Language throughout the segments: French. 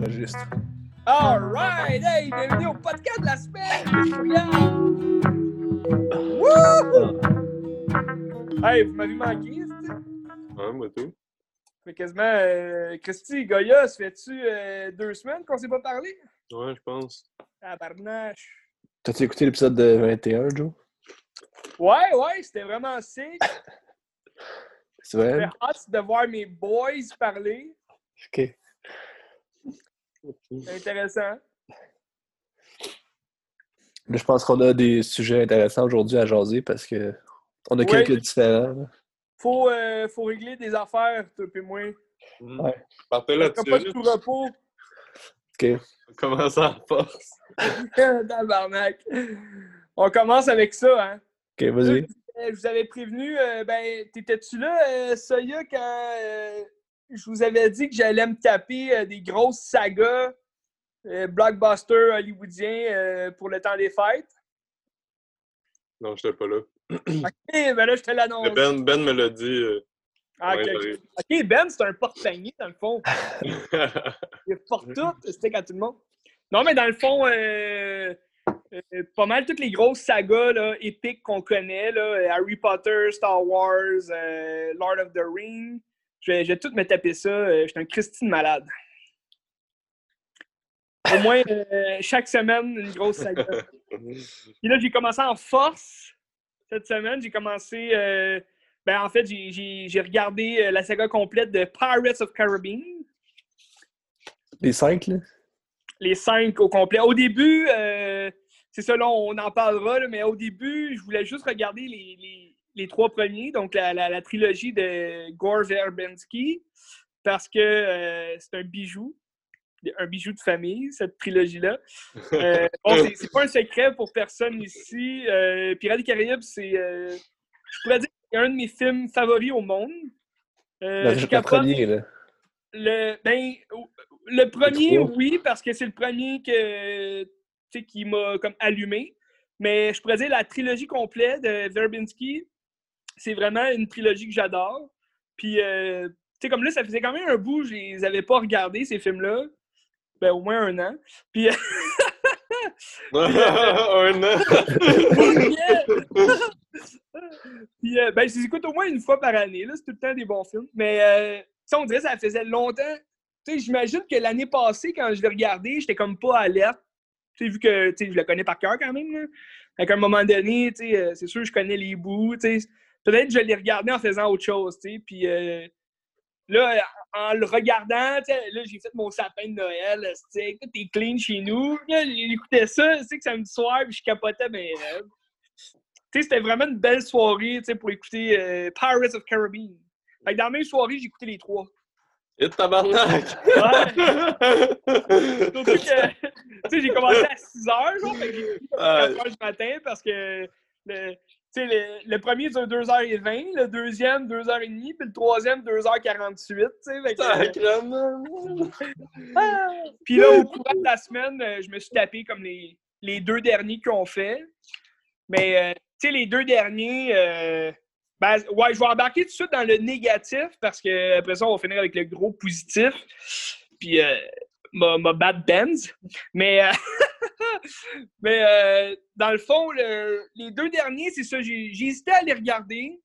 Enregistre. Alright! Hey, bienvenue au podcast de la semaine! Hey, vous m'avez manqué, c'est Ouais, moi tout. Fait quasiment. Euh, Christy, Goya, ça fait-tu euh, deux semaines qu'on s'est pas parlé? Ouais, je pense. Tabarnache! T'as-tu écouté l'épisode de 21, Joe? Ouais, ouais, c'était vraiment sick. C'est vrai? J'ai hâte de voir mes boys parler. Ok. C'est intéressant. Là, je pense qu'on a des sujets intéressants aujourd'hui à jaser parce que on a Ouais. quelques différents. Faut, euh, faut régler des affaires, toi et moi. Mm. Ouais. Partez On fera pas de là-dessus. tout repos. Ok. Commence en force. Tabarnak. On commence avec ça, hein? Ok, vas-y. Je vous avais prévenu, euh, ben, t'étais-tu là, euh, Soya, quand euh, je vous avais dit que j'allais me taper euh, des grosses sagas euh, blockbusters hollywoodiens euh, pour le temps des fêtes? Non, j'étais pas là. Ok, ben là, je te l'annonce. Ben, ben me l'a dit. euh, Ah, ouais, ok, Ben, c'est un porte-panier, dans le fond. Il porte tout, c'était à tout le monde. Non, mais dans le fond, euh, euh, pas mal toutes les grosses sagas là, épiques qu'on connaît, là, Harry Potter, Star Wars, euh, Lord of the Rings. Je vais, je vais tout me taper ça. Je suis un Christine malade. Au moins, chaque semaine, une grosse saga. Puis là, j'ai commencé en force cette semaine. J'ai commencé. euh, ben, en fait, j'ai- regardé euh, la saga complète de Pirates of Caribbean. Les cinq, là? les cinq au complet. Au début, euh, c'est ça, là, on en parlera, là, mais au début, je voulais juste regarder les, les- les trois premiers, donc la, la- la trilogie de Gore Verbinski, parce que euh, c'est un bijou, un bijou de famille, cette trilogie-là. Euh, bon, c'est- pas un secret pour personne ici. Euh, Pirates des Caraïbes, c'est, euh, je pourrais dire, que c'est un de mes films favoris au monde. Euh, Le, premier, là. le, ben, le premier, oui, parce que c'est le premier que, tu sais, qui m'a comme allumé. Mais je pourrais dire la trilogie complète de Verbinski, c'est vraiment une trilogie que j'adore. Puis, euh, tu sais, comme là, ça faisait quand même un bout, je les avais pas regardés, ces films-là. Ben, au moins un an. Puis, un an. Puis, euh, ben, je les écoute au moins une fois par année. Là, c'est tout le temps des bons films. Mais euh, ça, on dirait que ça faisait longtemps. Tu sais, j'imagine que l'année passée, quand je l'ai regardé, j'étais comme pas alerte. Tu sais, vu que je le connais par cœur quand même. Là. Fait qu'à un moment donné, tu sais, euh, c'est sûr que je connais les bouts. tu sais. Peut-être que je l'ai regardé en faisant autre chose. tu sais. Puis euh, là, en le regardant, là, j'ai fait mon sapin de Noël. Tout est clean chez nous. J'écoutais ça, tu sais, que samedi soir, puis je capotais mes rêves. Tu sais, c'était vraiment une belle soirée tu sais, pour écouter euh, Pirates of Caribbean. Fait que dans la même soirée, j'ai écouté les trois. Et tabarnak! Surtout que, tu sais, j'ai commencé à 6 heures, genre, fait que j'ai écouté à Ah. 4 heures du matin parce que le, sais, le, le premier dure 2h20, le deuxième 2h30, puis le troisième 2h48, tu sais. fait que- Sacrement! Ah! Puis là, au courant de la semaine, euh, je me suis tapé comme les, les deux derniers qu'on fait. Mais, euh, tu sais, les deux derniers, euh, ben, ouais, je vais embarquer tout de suite dans le négatif parce que après ça, on va finir avec le gros positif. Puis, euh, ma, bad Benz. Mais, euh, mais euh, dans le fond, le- les deux derniers, c'est ça. Hésité à les regarder.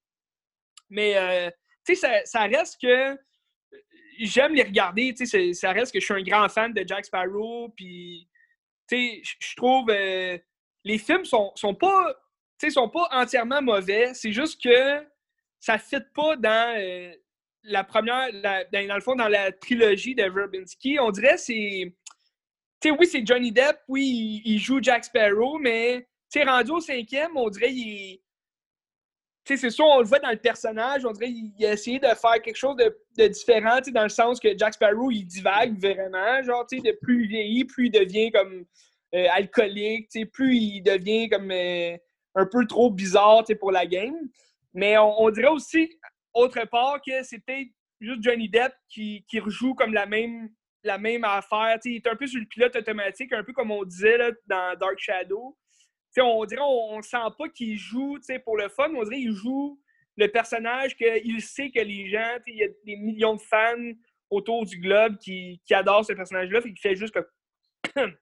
Mais, euh, tu sais, ça, ça reste que j'aime les regarder. Tu sais, ça reste que je suis un grand fan de Jack Sparrow. Puis, je- trouve euh, les films sont, sont pas, sont pas entièrement mauvais. C'est juste que ça ne fit pas dans la première, la- dans, le fond, dans la trilogie de Verbinski. On dirait c'est. Tu sais, oui, c'est Johnny Depp, oui, il, il joue Jack Sparrow, mais tu sais, rendu au cinquième, on dirait qu'il est. Tu sais, c'est sûr, on le voit dans le personnage, on dirait qu'il a de faire quelque chose de, différent, dans le sens que Jack Sparrow, il divague vraiment, genre, tu sais, plus il vieillit, plus il devient comme euh, alcoolique, tu plus il devient comme euh, un peu trop bizarre, pour la game. Mais on dirait aussi, autre part, que peut-être juste Johnny Depp qui, qui rejoue comme la même, la même affaire. Il est un peu sur le pilote automatique, un peu comme on disait là, dans Dark Shadow. On dirait on, on sent pas qu'il joue pour le fun, on dirait qu'il joue le personnage qu'il sait que les gens, il y a des millions de fans autour du globe qui, qui adorent ce personnage-là, fait qu'il fait juste comme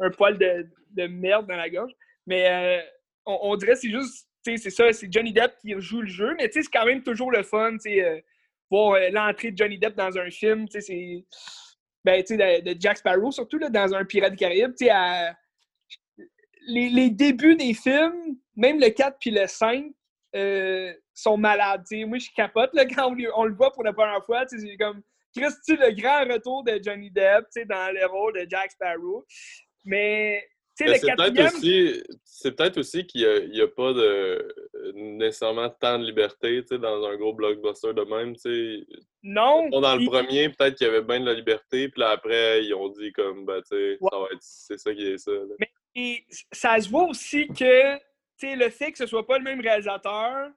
un poil de, de merde dans la gorge. Mais euh, on, on dirait que c'est juste, c'est ça, c'est Johnny Depp qui joue le jeu, mais c'est quand même toujours le fun, euh, voir euh, l'entrée de Johnny Depp dans un film, c'est. Ben, de, de Jack Sparrow, surtout là, dans un Pirate des Caraïbes, les, les débuts des films, même le 4 puis le 5, euh, sont malades. tu sais. Moi, je capote là, quand on, le- voit pour la première fois. C'est comme le grand retour de Johnny Depp dans le rôle de Jack Sparrow. Mais, Mais C'est peut-être aussi, c'est peut-être aussi qu'il n'y a, pas de, nécessairement tant de liberté dans un gros blockbuster de même. Non. Dans le premier, peut-être qu'il y avait bien de la liberté, puis là, après, ils ont dit comme, ben, tu sais, Ouais. ça va être, c'est ça qui est ça. là. Et ça se voit aussi que le fait que ce soit pas le même réalisateur,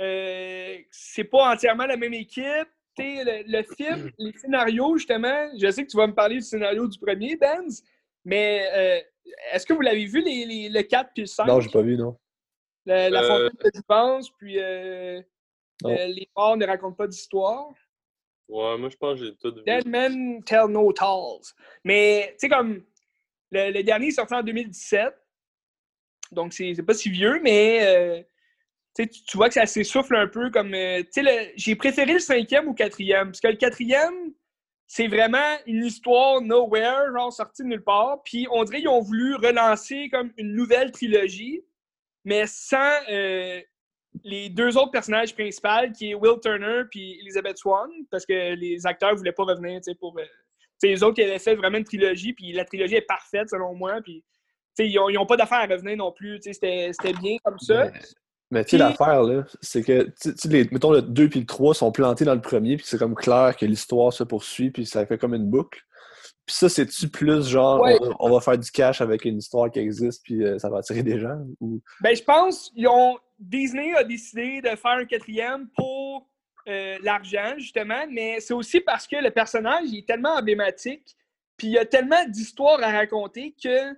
euh, c'est pas entièrement la même équipe. Le, le film, les scénarios, justement, je sais que tu vas me parler du scénario du premier, Benz, mais euh, est-ce que vous l'avez vu, les, les- le 4 puis le 5? Non, j'ai pas vu, non. La, la Euh, fontaine de Jouvence, puis euh, euh, les morts ne racontent pas d'histoire. Ouais, moi, je pense que j'ai tout vu. Dead Men Tell No Tales. Mais, tu sais, comme le, le dernier est sorti en 2017, donc c'est c'est pas si vieux, mais euh, tu vois que ça s'essouffle un peu comme. euh, tu sais, le- j'ai préféré le cinquième ou quatrième, parce que le quatrième, c'est vraiment une histoire nowhere, genre sortie de nulle part. Puis on dirait qu'ils ont voulu relancer comme une nouvelle trilogie, mais sans euh, les deux autres personnages principaux, qui est Will Turner puis Elizabeth Swan, parce que les acteurs voulaient pas revenir, tu sais, pour... euh, les autres qui avaient fait vraiment une trilogie, puis la trilogie est parfaite, selon moi, puis... Ils n'ont pas d'affaire à revenir non plus. C'était c'était bien comme ça. Mais, tu sais, l'affaire, là, c'est que, tu les, mettons, le 2 puis le 3 sont plantés dans le premier, puis c'est comme clair que l'histoire se poursuit, puis ça fait comme une boucle. Puis ça, c'est-tu plus genre, Ouais. on, on va faire du cash avec une histoire qui existe, puis euh, ça va attirer des gens? Ou... Ben, je pense ils ont Disney a décidé de faire un quatrième pour euh, l'argent, justement, mais c'est aussi parce que le personnage il est tellement emblématique, puis il y a tellement d'histoires à raconter que, tu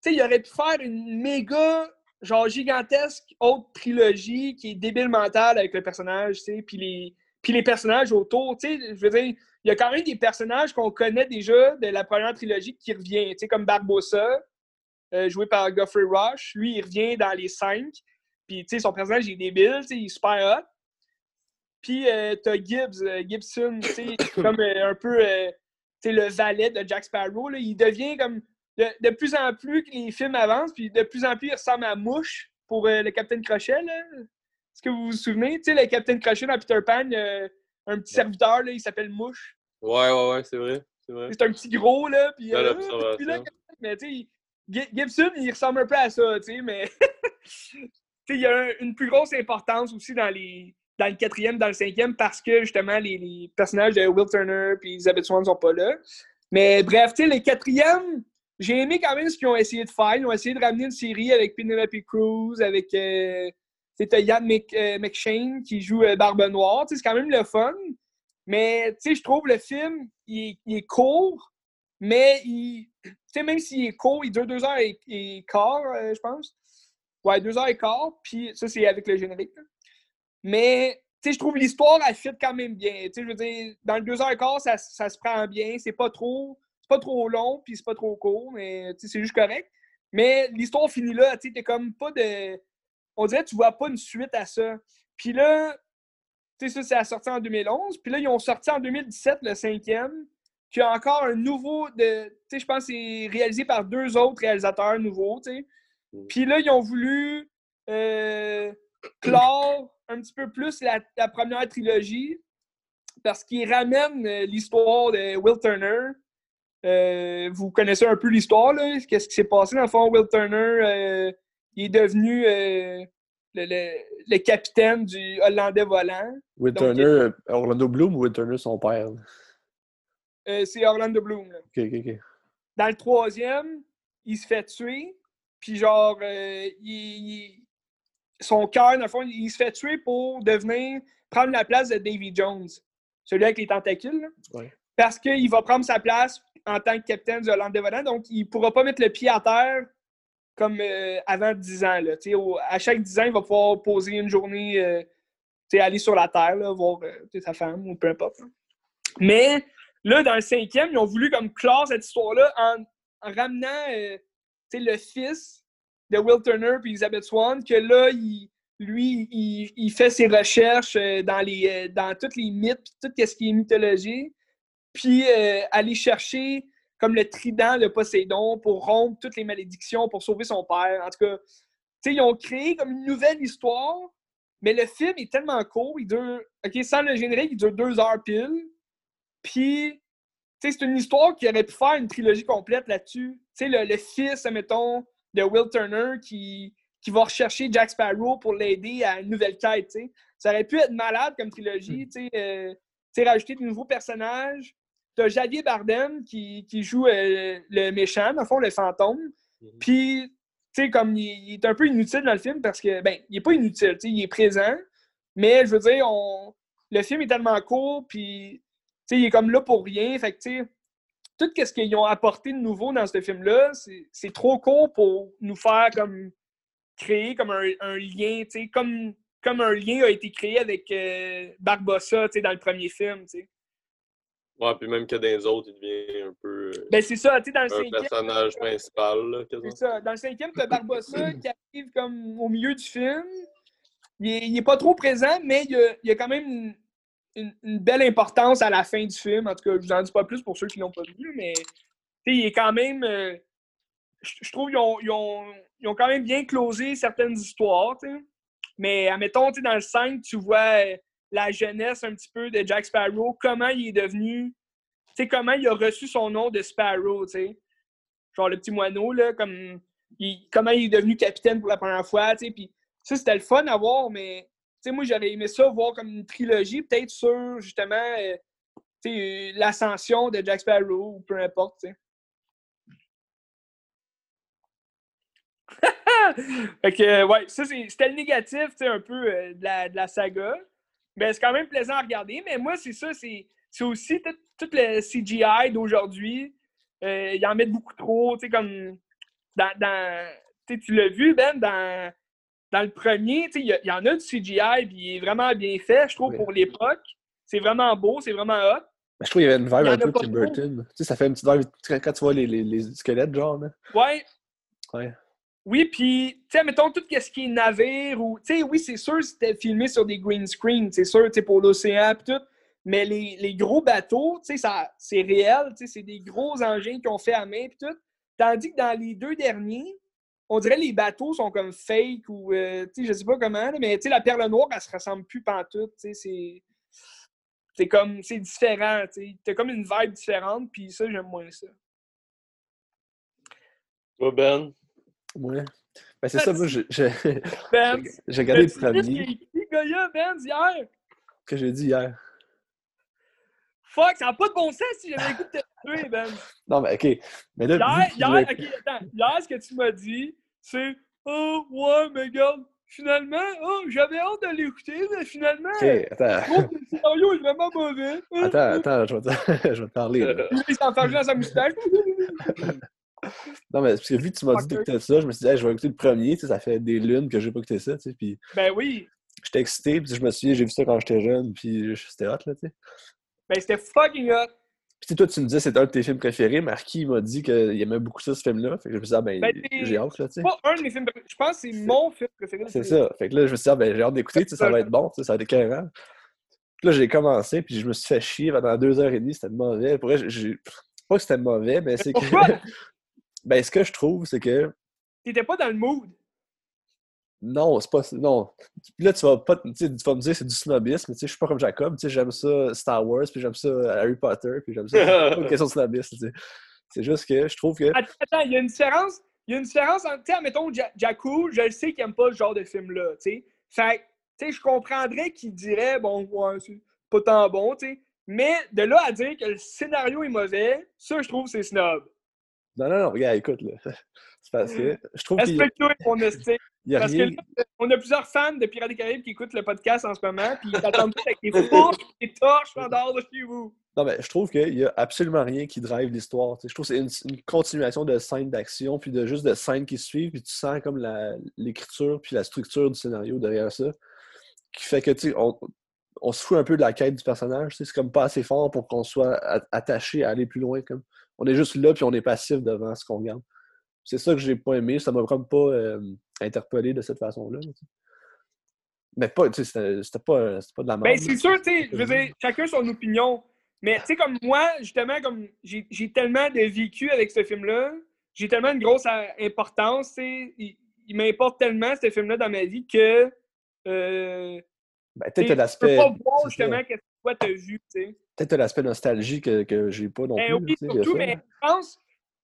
sais, il aurait pu faire une méga, genre gigantesque autre trilogie qui est débile mentale avec le personnage, tu sais, puis les, puis les personnages autour, tu sais, je veux dire, il y a quand même des personnages qu'on connaît déjà de la première trilogie qui revient, tu sais, comme Barbossa, euh, joué par Geoffrey Rush. Lui, il revient dans les cinq. Puis, tu sais, son personnage, il est débile, tu sais, il est super hot. Puis, euh, t'as Gibbs, euh, Gibson, tu sais, comme un peu, tu sais, le valet de Jack Sparrow. Il devient comme, de, de plus en plus que les films avancent, puis de plus en plus, il ressemble à Mouche pour euh, le Capitaine Crochet, là. Est-ce que vous vous souvenez? Tu sais, le Capitaine Crochet dans Peter Pan, euh, un petit serviteur, là, il s'appelle Mouche. Ouais, ouais, ouais, c'est vrai. C'est vrai. C'est un petit gros, là, puis... Euh, puis là, mais tu sais, Gi- Gibson, il ressemble un peu à ça, tu sais, mais tu sais, il y a un- une plus grosse importance aussi dans les dans le quatrième, dans le cinquième, parce que justement, les, les personnages de Will Turner et Elizabeth Swan ne sont pas là. Mais bref, tu sais, le quatrième, j'ai aimé quand même ce qu'ils ont essayé de faire. Ils ont essayé de ramener une série avec Penelope Cruz, avec euh, Yann Mc- euh, McShane qui joue euh, Barbe Noire. C'est quand même le fun. Mais je trouve le film, il est, court, mais il, même s'il est court, il dure deux heures et, quart, euh, je pense. Ouais, deux heures et quart, puis ça, c'est avec le générique. Mais, je trouve l'histoire, elle fit quand même bien. Je veux dire, dans le deux heures et quart, ça, ça se prend bien. C'est pas trop pas trop long, puis c'est pas trop court, mais c'est juste correct. Mais l'histoire finit là, tu sais, t'es comme pas de... On dirait que tu vois pas une suite à ça. Puis là, tu sais, ça, c'est sorti en 2011. Puis là, ils ont sorti en 2017 le cinquième, qui a encore un nouveau de. Tu sais, je pense que c'est réalisé par deux autres réalisateurs nouveaux, tu sais. Mm. Puis là, ils ont voulu euh, clore un petit peu plus la, la première trilogie parce qu'ils ramènent euh, l'histoire de Will Turner. Euh, vous connaissez un peu l'histoire, là? Qu'est-ce qui s'est passé? Dans le fond? Will Turner, euh, il est devenu euh, le, le- le capitaine du Hollandais volant. Will Donc, Turner, Orlando Bloom ou Will Turner, son père? c'est Orlando Bloom. là. Dans le troisième, il se fait tuer. Puis genre, euh, il, il- son cœur, dans le fond, il se fait tuer pour devenir, prendre la place de Davy Jones, celui avec les tentacules. là. Ouais. Parce qu'il va prendre sa place en tant que capitaine du Hollande Devonant, donc il ne pourra pas mettre le pied à terre comme euh, avant 10 ans. Là. À chaque 10 ans, il va pouvoir poser une journée, euh, aller sur la terre, voir euh, sa femme ou peu importe. Mais là, dans le cinquième, ils ont voulu comme clore cette histoire-là en, en ramenant le fils de Will Turner puis Elizabeth Swan, que là, il, lui, il, fait ses recherches dans, les, dans tous les mythes, tout ce qui est mythologie, puis euh, aller chercher comme le trident de Poséidon pour rompre toutes les malédictions, pour sauver son père. En tout cas, ils ont créé comme une nouvelle histoire, mais le film est tellement court, il dure, OK, sans le générique, il dure deux heures pile, puis, c'est une histoire qui aurait pu faire une trilogie complète là-dessus. Tu sais, le, le fils, mettons, de Will Turner qui, qui va rechercher Jack Sparrow pour l'aider à une nouvelle quête. Ça aurait pu être malade comme trilogie, tu sais, euh, tu sais, rajouter de nouveaux personnages. T'as Javier Bardem qui, qui joue euh, le méchant, dans le fond, le fantôme. Mhm. Puis, tu sais, comme il, il est un peu inutile dans le film parce que, ben, il est pas inutile, tu sais, il est présent. Mais, je veux dire, on, le film est tellement court, puis, tu sais, il est comme là pour rien. Fait que, tu sais, tout ce qu'ils ont apporté de nouveau dans ce film-là, c'est- c'est trop court pour nous faire comme créer comme un, un lien, tu sais, comme, comme un lien a été créé avec euh, Barbossa, tu sais, dans le premier film, tu sais. Ouais, puis même que dans les autres, il devient un peu euh, Ben, c'est ça, tu sais, dans le un cinquième. personnage principal, là, quasiment. C'est ça. Dans le cinquième, t'as Barbossa qui arrive comme au milieu du film. Il est, il est pas trop présent, mais il y a, il y a quand même une, une- une belle importance à la fin du film. En tout cas, je vous en dis pas plus pour ceux qui l'ont pas vu, mais tu sais, il est quand même. euh, je je trouve qu'ils ont, ils ont, ils ont quand même bien closé certaines histoires, tu sais. Mais admettons, tu sais, dans le 5, tu vois euh, la jeunesse un petit peu de Jack Sparrow, comment il est devenu. Tu sais, comment il a reçu son nom de Sparrow, tu sais genre le petit moineau, là, comme comment il est devenu capitaine pour la première fois, tu sais, puis ça, c'était le fun à voir, mais, tu sais, moi, j'aurais aimé ça, voir comme une trilogie, peut-être sur, justement, euh, tu sais, euh, l'ascension de Jack Sparrow, ou peu importe, tu sais. fait que, ouais, ça, c'était le négatif, tu sais, un peu euh, de, la, de la saga. Mais c'est quand même plaisant à regarder. Mais moi, c'est ça, c'est c'est aussi tout, tout le CGI d'aujourd'hui. Euh, ils en mettent beaucoup trop, tu sais, comme dans, dans- tu l'as vu, Ben, dans, dans le premier, il y, en a du CGI, puis il est vraiment bien fait, je trouve, Oui. pour l'époque. C'est vraiment beau, c'est vraiment hot. Mais je trouve qu'il y avait une vibe un peu Tim. Burton. Tu sais, ça fait une petite vibe quand quand tu vois les, les, les squelettes, genre. Là. Ouais. Ouais. Oui, puis, tu sais, mettons tout ce qui est navire ou. Tu sais, oui, c'est sûr, c'était filmé sur des green screens, c'est sûr, tu sais, pour l'océan et tout. Mais les, les gros bateaux, tu sais, c'est réel, tu sais, c'est des gros engins qu'ils ont fait à main et tout. Tandis que dans les deux derniers, on dirait les bateaux sont comme fake ou, euh, tu sais, je sais pas comment, mais tu sais, la perle noire, elle se ressemble plus pantoute, tu sais, c'est. C'est comme, c'est différent, tu sais. T'as comme une vibe différente, puis ça, j'aime moins ça. Toi, Ben, Ouais. Ben, c'est ça, moi, j'ai Ben, regardé le premier Goya, Ben, hier? que j'ai dit hier. Fuck, ça n'a pas de bon sens si j'avais écouté tuer, Ben. Non, mais OK. Mais là, Hier, attends. Ce que tu m'as dit, c'est Oh, ouais, mais regarde, finalement, oh, j'avais hâte de l'écouter, mais finalement, attends. trouve que le scénario est vraiment mauvais. Attends, attends, je vais te, je vais te parler. il dans sa moustache. Non, mais parce que vu que tu m'as dit d'écouter ça, je me suis dit, Hey, je vais écouter le premier. Tu sais, ça fait des lunes que j'ai pas écouté ça. Tu sais, puis ben oui, j'étais excité. Puis je me suis dit, j'ai vu ça quand j'étais jeune. Puis c'était hot, là, tu sais. ben c'était fucking hot. Puis toi, tu me disais c'était un de tes films préférés. Marquis m'a dit qu'il aimait beaucoup ça, ce film-là. Fait que je me suis dit, ah, ben, Ben, c'est- j'ai hâte, là, tu sais. Pas un de mes films préférés. Je pense que c'est mon film préféré. C'est ça. Fait que là, je me suis dit, ah, ben, j'ai hâte d'écouter, ça va être bon, tu sais, ça va être écœurant. Puis là, j'ai commencé, puis je me suis fait chier pendant deux heures et demie, c'était mauvais. Pour vrai, j'ai- pas que c'était mauvais, mais c'est que. ben, ce que je trouve, c'est que. T'étais pas dans le mood. Non, c'est pas. Non. Puis là, tu vas pas. Tu vas me dire que c'est du snobisme, tu sais, je suis pas comme Jacob, tu sais, j'aime ça Star Wars, puis j'aime ça Harry Potter, puis j'aime ça. C'est pas une question de snobisme, tu sais. C'est juste que je trouve que. Attends, attends, il y a une différence. Il y a une différence entre, tu sais, mettons, Jakku, je le sais qu'il aime pas ce genre de film-là, tu sais. Fait que, tu sais, je comprendrais qu'il dirait, bon, ouais, c'est pas tant bon, tu sais. Mais de là à dire que le scénario est mauvais, ça, je trouve, c'est snob. Non, non, non, regarde, écoute, là. C'est parce que je trouve Respecte-toi, mon esti. il y a Parce rien. que là, on a plusieurs fans de Pirates des Caraïbes qui écoutent le podcast en ce moment, puis ils t'attendent tous avec des fourches et des torches en dehors de chez vous. Non, mais je trouve qu'il y a absolument rien qui drive l'histoire. Je trouve que c'est une, une continuation de scènes d'action, puis de juste de scènes qui suivent, puis tu sens comme l'écriture, puis la structure du scénario derrière ça, qui fait que, tu sais, on, se fout un peu de la quête du personnage. C'est comme pas assez fort pour qu'on soit attaché à aller plus loin. Comme. On est juste là, puis on est passif devant ce qu'on regarde. C'est ça que j'ai pas aimé. Ça m'a comme pas euh, interpellé de cette façon-là. Mais pas, c'était c'était pas, c'était pas de la merde. Ben, c'est sûr, tu sais, je veux dire, chacun son opinion. Mais, tu sais, comme moi, justement, comme j'ai j'ai tellement de vécu avec ce film-là, j'ai tellement une grosse euh, importance, il, il m'importe tellement, ce film-là, dans ma vie, que. Euh, Ben, peut-être peux l'aspect. pas voir, justement, qu'est-ce que toi, t'as vu, tu sais. Peut-être l'aspect nostalgie que, que j'ai pas non Ben plus. oui, surtout, mais je pense,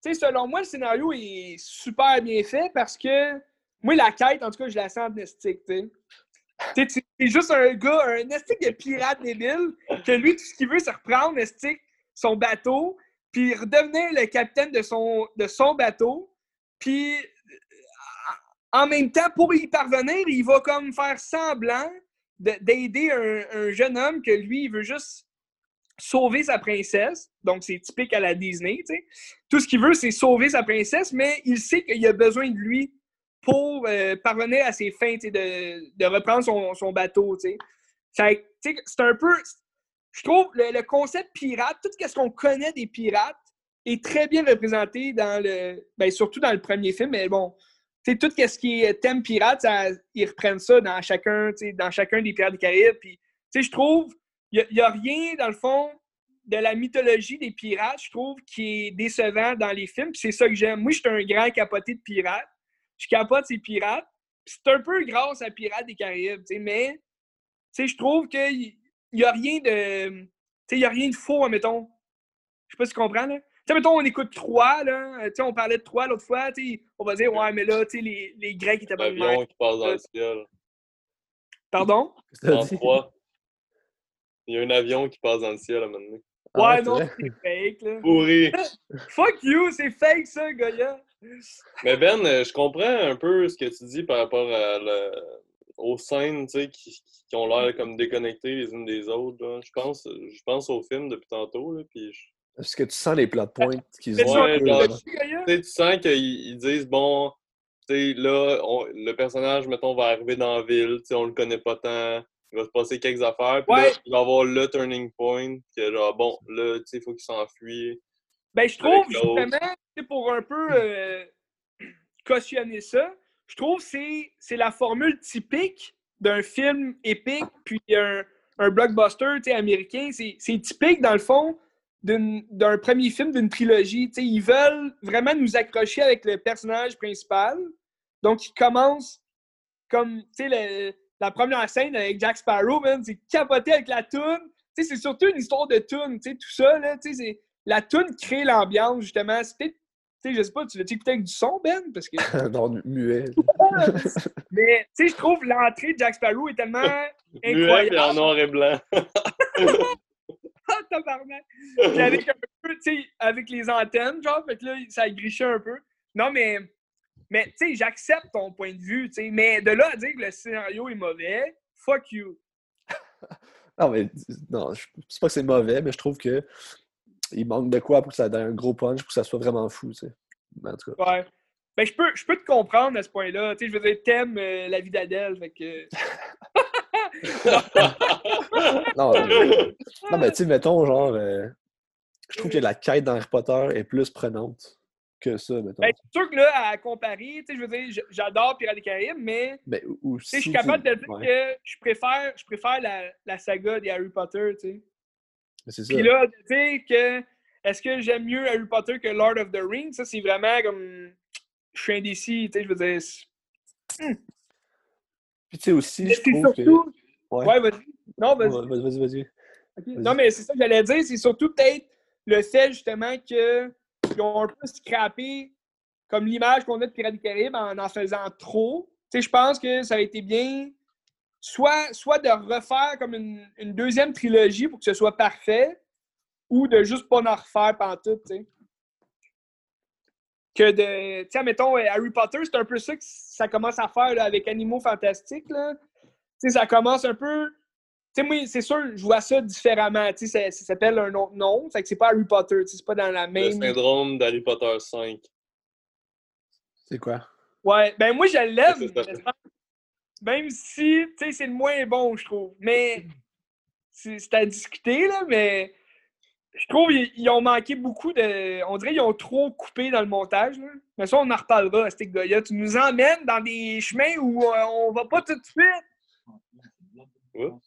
tu sais, selon moi, le scénario est super bien fait parce que moi, la quête, en tout cas, je la sens amnestique, tu sais. Tu sais, c'est juste un gars, un estique de pirate débile, que lui, tout ce qu'il veut, c'est reprendre estique, son bateau, puis redevenir le capitaine de son, de son bateau, puis en même temps, pour y parvenir, il va comme faire semblant d'aider un, un jeune homme que lui, il veut juste sauver sa princesse. Donc, c'est typique à la Disney, tu sais. Tout ce qu'il veut, c'est sauver sa princesse, mais il sait qu'il a besoin de lui pour euh, parvenir à ses fins, tu sais, de, de reprendre son, son bateau, tu sais. C'est un peu... Je trouve le, le concept pirate, tout ce qu'on connaît des pirates est très bien représenté dans le... Ben, surtout dans le premier film, mais bon... Tout ce qui est thème pirate, ils reprennent ça dans chacun, dans chacun des Pirates des Caraïbes. Puis, je trouve, il n'y a, rien, dans le fond, de la mythologie des pirates, je trouve, qui est décevant dans les films. C'est ça que j'aime. Moi, je suis un grand capoté de pirates. Je capote ces pirates. C'est un peu grâce à Pirates des Caraïbes, mais, je trouve qu'il n'y a rien de... A rien de faux, mettons. Je sais pas si tu comprends, là. Tu sais, mettons, on écoute Troie, là. Tu sais, on parlait de Troie l'autre fois, tu sais. On va dire, ouais, mais là, tu sais, les, les Grecs étaient pas de même. qui passe dans le ciel. Pardon? En trois. Il y a un avion qui passe dans le ciel à un moment donné. Ah Ouais, c'est non, c'est fake, là. Pourri! Fuck you, c'est fake, ça, Goya. Mais Ben, euh, je comprends un peu ce que tu dis par rapport à le- aux scènes, tu sais, qui, qui ont l'air comme déconnectées les unes des autres. là. Je pense, je pense au film depuis tantôt, là, puis je- Est-ce que tu sens les plot points qu'ils ont Ouais, tu sens qu'ils ils disent, bon, tu sais, là, on- le personnage, mettons, va arriver dans la ville, tu sais, on le connaît pas tant, il va se passer quelques affaires, puis là, il va avoir le turning point, que genre, bon, là, tu sais, il faut qu'il s'enfuit. Ben, je trouve, justement, pour un peu euh, cautionner ça, je trouve que c'est- c'est la formule typique d'un film épique, puis un, un blockbuster tu sais, américain. C'est typique, dans le fond, d'un premier film d'une trilogie. Tu sais, ils veulent vraiment nous accrocher avec le personnage principal. Donc, ils commencent comme, tu sais, le- la première scène avec Jack Sparrow, man, c'est capoté avec la toune. Tu sais, c'est surtout une histoire de toune, tu sais, tout ça, là, tu sais, c'est- la toune crée l'ambiance, justement. C'est tu sais, je sais pas, tu l'as écouté avec du son, Ben? Parce que... non, muet. Mais, tu sais, je trouve l'entrée de Jack Sparrow est tellement Muet, puis en incroyable. noir et blanc. Ah, tabarnak! Puis avec un peu, tu sais, avec les antennes, genre, fait que là, ça grichait un peu. Non, mais, mais tu sais, j'accepte ton point de vue, tu sais, mais de là à dire que le scénario est mauvais, fuck you. Non, mais non, je c'est pas que c'est mauvais, mais je trouve que il manque de quoi pour que ça ait un gros punch, pour que ça soit vraiment fou, tu sais. En tout cas. Ouais. Ben, je peux, je peux te comprendre à ce point-là. Tu sais, je veux dire, t'aimes euh, la vie d'Adèle, fait que... Non, euh, non mais tu sais, mettons, genre, euh, je trouve que la quête d'Harry Potter est plus prenante que ça, mettons. Ben, c'est sûr que là, à comparer, tu sais, je veux dire, j'adore Pirates des Caraïbes, mais mais sais, aussi. je suis capable de dire ouais, que je préfère, je préfère la, la saga des Harry Potter, tu sais. mais c'est ça. Puis là, tu sais, que est-ce que j'aime mieux Harry Potter que Lord of the Rings? Ça, c'est vraiment comme. Je suis indécis, tu sais, je veux dire. c'est- Puis tu sais aussi, je trouve que. Ouais. Ouais, vas-y. Non, vas-y. Ouais, Vas-y, vas-y. Non, mais c'est ça que j'allais dire, c'est surtout peut-être le fait justement que ils ont un peu scrappé comme l'image qu'on a de Pirates des Caraïbes en en faisant trop. Tu sais, je pense que ça a été bien soit, soit de refaire comme une, une deuxième trilogie pour que ce soit parfait, ou de juste pas en refaire pantoute, tu sais. que de. Tu sais, mettons, Harry Potter, c'est un peu ça que ça commence à faire là, avec Animaux Fantastiques. Là. Tu sais, ça commence un peu. Tu sais, moi, c'est sûr, je vois ça différemment. Tu sais, ça, ça s'appelle un autre nom. Fait que c'est pas Harry Potter. Tu sais, c'est pas dans la Le même. syndrome d'Harry Potter 5. C'est quoi? Ouais, ben moi, je l'aime. C'est Même si, tu sais, c'est le moins bon, je trouve. Mais c'est c'est à discuter, là, mais je trouve qu'ils ils ont manqué beaucoup de. On dirait qu'ils ont trop coupé dans le montage, là. Mais ça, on en reparlera à cette Goya. Tu nous emmènes dans des chemins où euh, on va pas tout de suite. Où?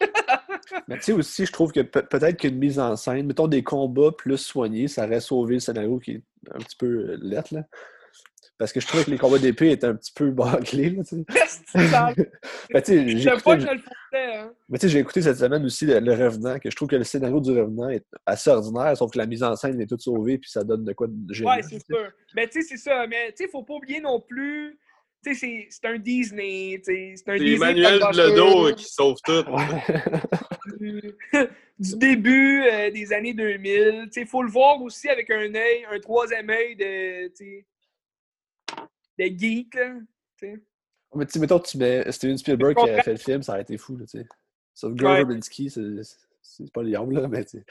Mais tu sais aussi, je trouve que pe- peut-être qu'une mise en scène, mettons des combats plus soignés, ça aurait sauvé le scénario qui est un petit peu euh, lettre, là. Parce que je trouvais que les combats d'épée étaient un petit peu bâclés, là. Ben, j'ai écouté- que je le faisais, hein. Mais tu sais, j'ai écouté cette semaine aussi le, le Revenant, que je trouve que le scénario du Revenant est assez ordinaire, sauf que la mise en scène est toute sauvée, puis ça donne de quoi de génial. Ouais, c'est sûr. Mais tu sais, c'est ça. Mais tu sais, faut pas oublier non plus. Tu sais, c'est- c'est un Disney. tu sais, C'est un C'est Disney. Emmanuel blockbuster. Ledo qui sauve tout. Du, du début euh, des années 2000. Il faut le voir aussi avec un œil, un troisième œil de, tu sais, de geek. Là, tu sais. Mais tu sais, mettons, tu mets Steven Spielberg Je qui a fait le film, ça aurait été fou, là, tu sais. Sauf Gore Ouais. Verbinski, c'est c'est pas Liam, là, mais tu sais.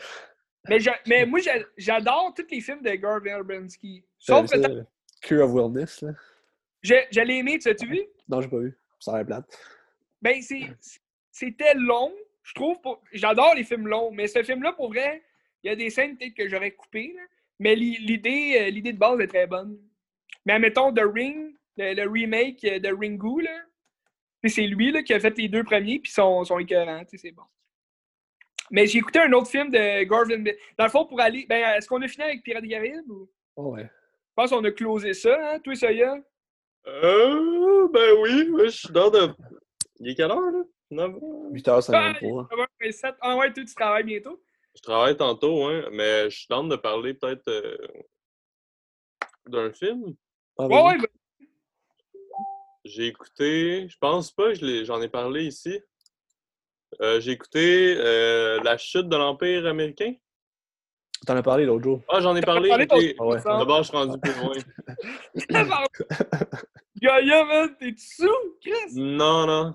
mais, j'a- mais moi, j'a- j'adore tous les films de Gore Verbinski. Sauf Cure of Wellness, là? Je, je l'ai aimé, tu as-tu vu? Non, j'ai pas vu. Ça a plate. Ben, c'est- c'était long. Je trouve. pour- J'adore les films longs, mais ce film-là, pour vrai, il y a des scènes peut-être que j'aurais coupées, là, mais l'i- l'idée euh, l'idée de base est très bonne. Mais admettons, The Ring, le, le remake de Ringu, là, c'est lui là, qui a fait les deux premiers, puis ils sont, sont écœurants, tu sais, c'est bon. Mais j'ai écouté un autre film de Garvin. Dans le fond, pour aller. Ben, est-ce qu'on a fini avec Pirates des Caraïbes? Ou... Oh, ouais. Je pense qu'on a closé ça, hein? Toi, Soya? Euh, ben oui, moi, je suis dans de. Il est quelle heure, là? 9 8h53. Ah, Ah ouais, toi, tu travailles bientôt? Je travaille tantôt, hein, mais je suis dans de parler peut-être euh, d'un film. Ah, Ouais, ouais, ben, J'ai écouté, je pense pas, j'en ai parlé ici. Euh, j'ai écouté euh, La chute de l'Empire américain. T'en as parlé l'autre jour. Ah, j'en ai parlé. Ah ouais. D'abord, je suis rendu plus loin. Gaïa, man, t'es sous, Chris? Non, non.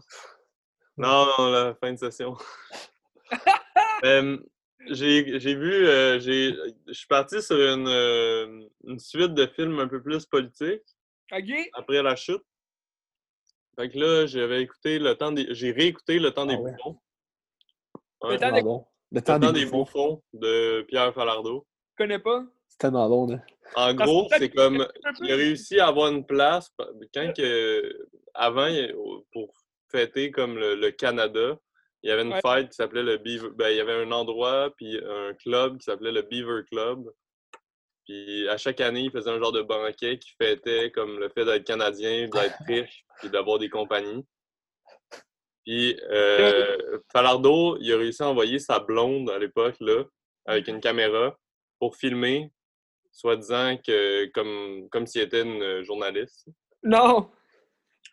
Non, non, la fin de session. Euh, j'ai j'ai vu, euh, j'ai- je suis parti sur une, euh, une suite de films un peu plus politiques Ok? après la chute. Fait que là, j'avais écouté le temps des. J'ai réécouté Le temps des Ah ouais. bouffons. Le temps Tellement bon. Le Le temps temps des des bouffons. de Pierre Falardeau. Je connais pas. C'est tellement bon, là. En Parce gros, c'est comme. Il a réussi à avoir une place quand que, avant pour fêter comme le, le Canada, il y avait une Ouais. fête qui s'appelait le Beaver. Ben, il y avait un endroit puis un club qui s'appelait le Beaver Club. Puis à chaque année, il faisait un genre de banquet qui fêtait comme le fait d'être canadien, d'être riche, puis d'avoir des compagnies. Puis euh, Falardeau, il a réussi à envoyer sa blonde à l'époque là, avec une caméra pour filmer soi-disant que comme, comme s'il était une journaliste. Non.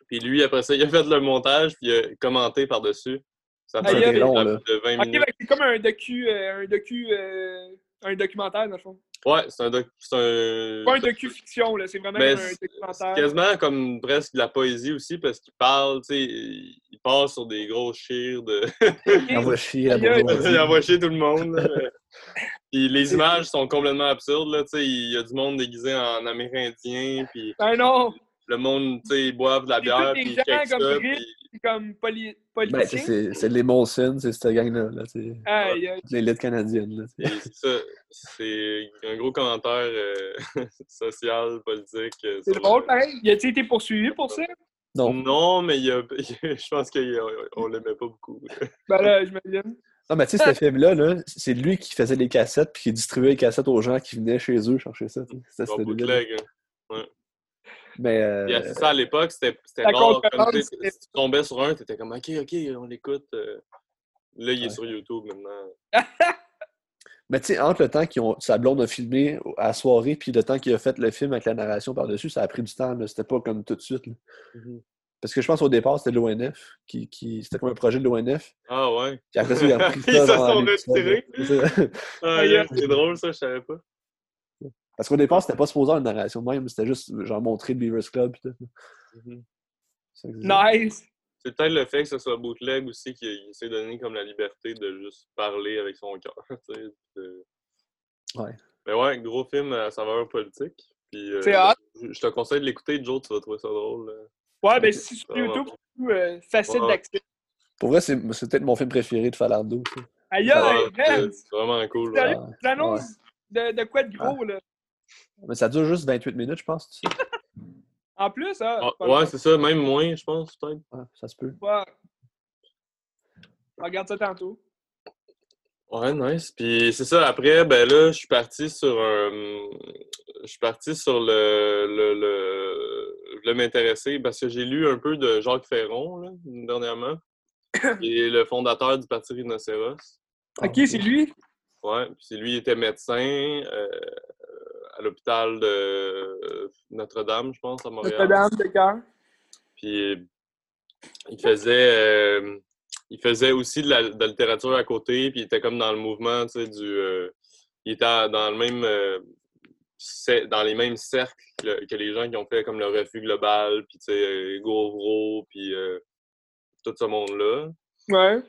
Puis lui, après ça, il a fait le montage, puis il a commenté par-dessus. Ça Ah, long, là. de 20 Ok, minutes. ben, c'est comme un docu, euh, un docu, euh, un documentaire, dans le fond. Ouais, c'est un, doc- c'est un, Pas un docu-fiction, là, c'est vraiment un documentaire. c'est quasiment comme presque de la poésie aussi, parce qu'il parle, tu sais, il part sur des grosses chires de... Il envoie chier il envoie chier tout le monde. là. Puis les images sont complètement absurdes, là, tu sais, il y a du monde déguisé en amérindien, puis Ben non, le monde, tu sais, ils boivent de la bière, puis ils gens checkent ça, comme puis... comme poli Ben, c'est- les Molson, c'est cette gang-là. Là, c'est l'élite canadienne. C'est ça, c'est un gros commentaire euh, social, politique. euh, C'est drôle, le- pareil. Y a-t-il été poursuivi pour ça? non. Non, mais il y a- je pense qu'on l'aimait pas beaucoup. Ben là, j'imagine. non, mais tu sais, ce film-là, là, c'est lui qui faisait les cassettes puis qui distribuait les cassettes aux gens qui venaient chez eux chercher ça. C'était Bon bootleg. hein. Mais euh, Puis c'est ça, à l'époque, c'était rare. Comme, si tu tombais sur un, t'étais comme OK, OK, on l'écoute. euh. Là, il est sur YouTube maintenant. Mais tu sais, entre le temps qu'ils ont, sa blonde a filmé à la soirée puis le temps qu'il a fait le film avec la narration par-dessus, ça a pris du temps. C'était pas comme tout de suite. là. Parce que je pense au départ, c'était l'ONF. Qui, qui, c'était comme un projet de l'ONF. Ah ouais. Puis après ça, ils ont pris ça. Ils se sont retirés. Ah, yeah, c'est drôle, ça, je savais pas. Parce qu'au départ, c'était pas supposé avoir une narration de même, c'était juste genre montrer le Beavers Club. Pis tout. Mhm. Nice! C'est peut-être le fait que ce soit bootleg aussi qui s'est donné comme la liberté de juste parler avec son cœur. de- Ouais. Mais ouais, gros film à saveur politique. Puis, euh, hot. je te conseille de l'écouter, Joe, tu vas trouver ça drôle. là. Ouais, ben Ok. si sur YouTube, c'est plus euh, facile Ouais. d'accès. Pour vrai, c'est peut-être mon film préféré de Falardo. Aïe, Ouais, aïe, c'est vraiment cool. Ouais. De, de quoi de gros, là? Mais ça dure juste 28 minutes, je pense. tu sais. En plus, hein? Ah, ouais, c'est ça, même moins, je pense, peut-être. Ouais, ça se peut. Ouais. On regarde ça tantôt. Ouais, nice. Puis c'est ça, après, ben là, je suis parti sur un. Je suis parti sur le. le, le... Je voulais m'intéresser parce que j'ai lu un peu de Jacques Ferron, là, dernièrement. qui est le fondateur du Parti Rhinocéros. Ok, c'est lui? Ouais, puis c'est- lui il était médecin euh, à l'hôpital de Notre-Dame, je pense, à Montréal. Notre-Dame de cœur. Puis il faisait, euh, il faisait aussi de la, de la littérature à côté, puis il était comme dans le mouvement, tu sais, du. euh, il était dans le même. euh, dans les mêmes cercles que, que les gens qui ont fait comme le refus global, puis tu sais, euh, Gauvreau, puis euh, tout ce monde-là. Ouais.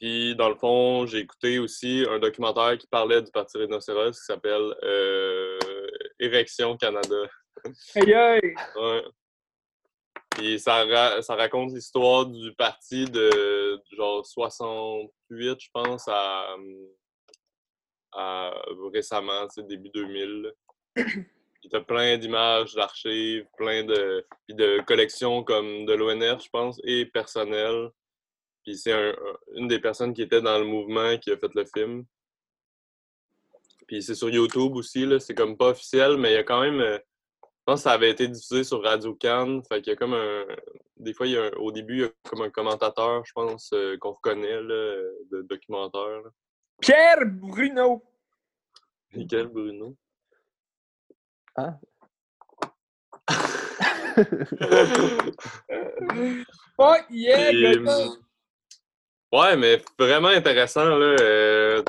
Puis, dans le fond, j'ai écouté aussi un documentaire qui parlait du Parti Rhinocéros qui s'appelle euh, Érection Canada. Aïe, aïe. Ouais. Puis ça, ra- ça raconte l'histoire du parti de genre 68, je pense, à, à récemment, début 2000. là. Puis t'as plein d'images, d'archives, plein de, puis de collections comme de l'ONF, je pense, et personnelles. Puis c'est un- un- une des personnes qui était dans le mouvement qui a fait le film. Puis c'est sur YouTube aussi, là. C'est comme pas officiel, mais il y a quand même. euh, je pense que ça avait été diffusé sur Radio Cannes. Fait qu'il y a comme un. Des fois, il y a un- au début, il y a comme un commentateur, je pense, euh, qu'on reconnaît, là, de documentaire. là. Pierre Bruno. Michael Bruno. Ah. Oh, yeah, Puis, Ouais, mais vraiment intéressant, là. euh,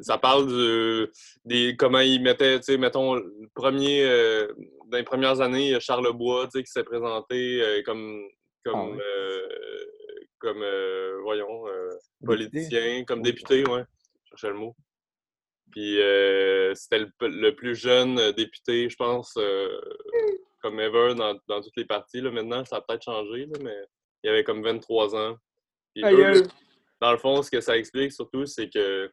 ça parle du, des, comment ils mettaient, mettons, le premier, euh, dans les premières années, il y a Charles Bois, qui s'est présenté euh, comme, comme, Ah comme, voyons, politicien, comme député, ouais. Je cherchais le mot. Puis euh, c'était le, le plus jeune député, je pense, euh, comme ever dans, dans toutes les parties. Là. Maintenant, ça a peut-être changé, là, mais il avait comme 23 ans. Puis eux, dans le fond, ce que ça explique surtout, c'est que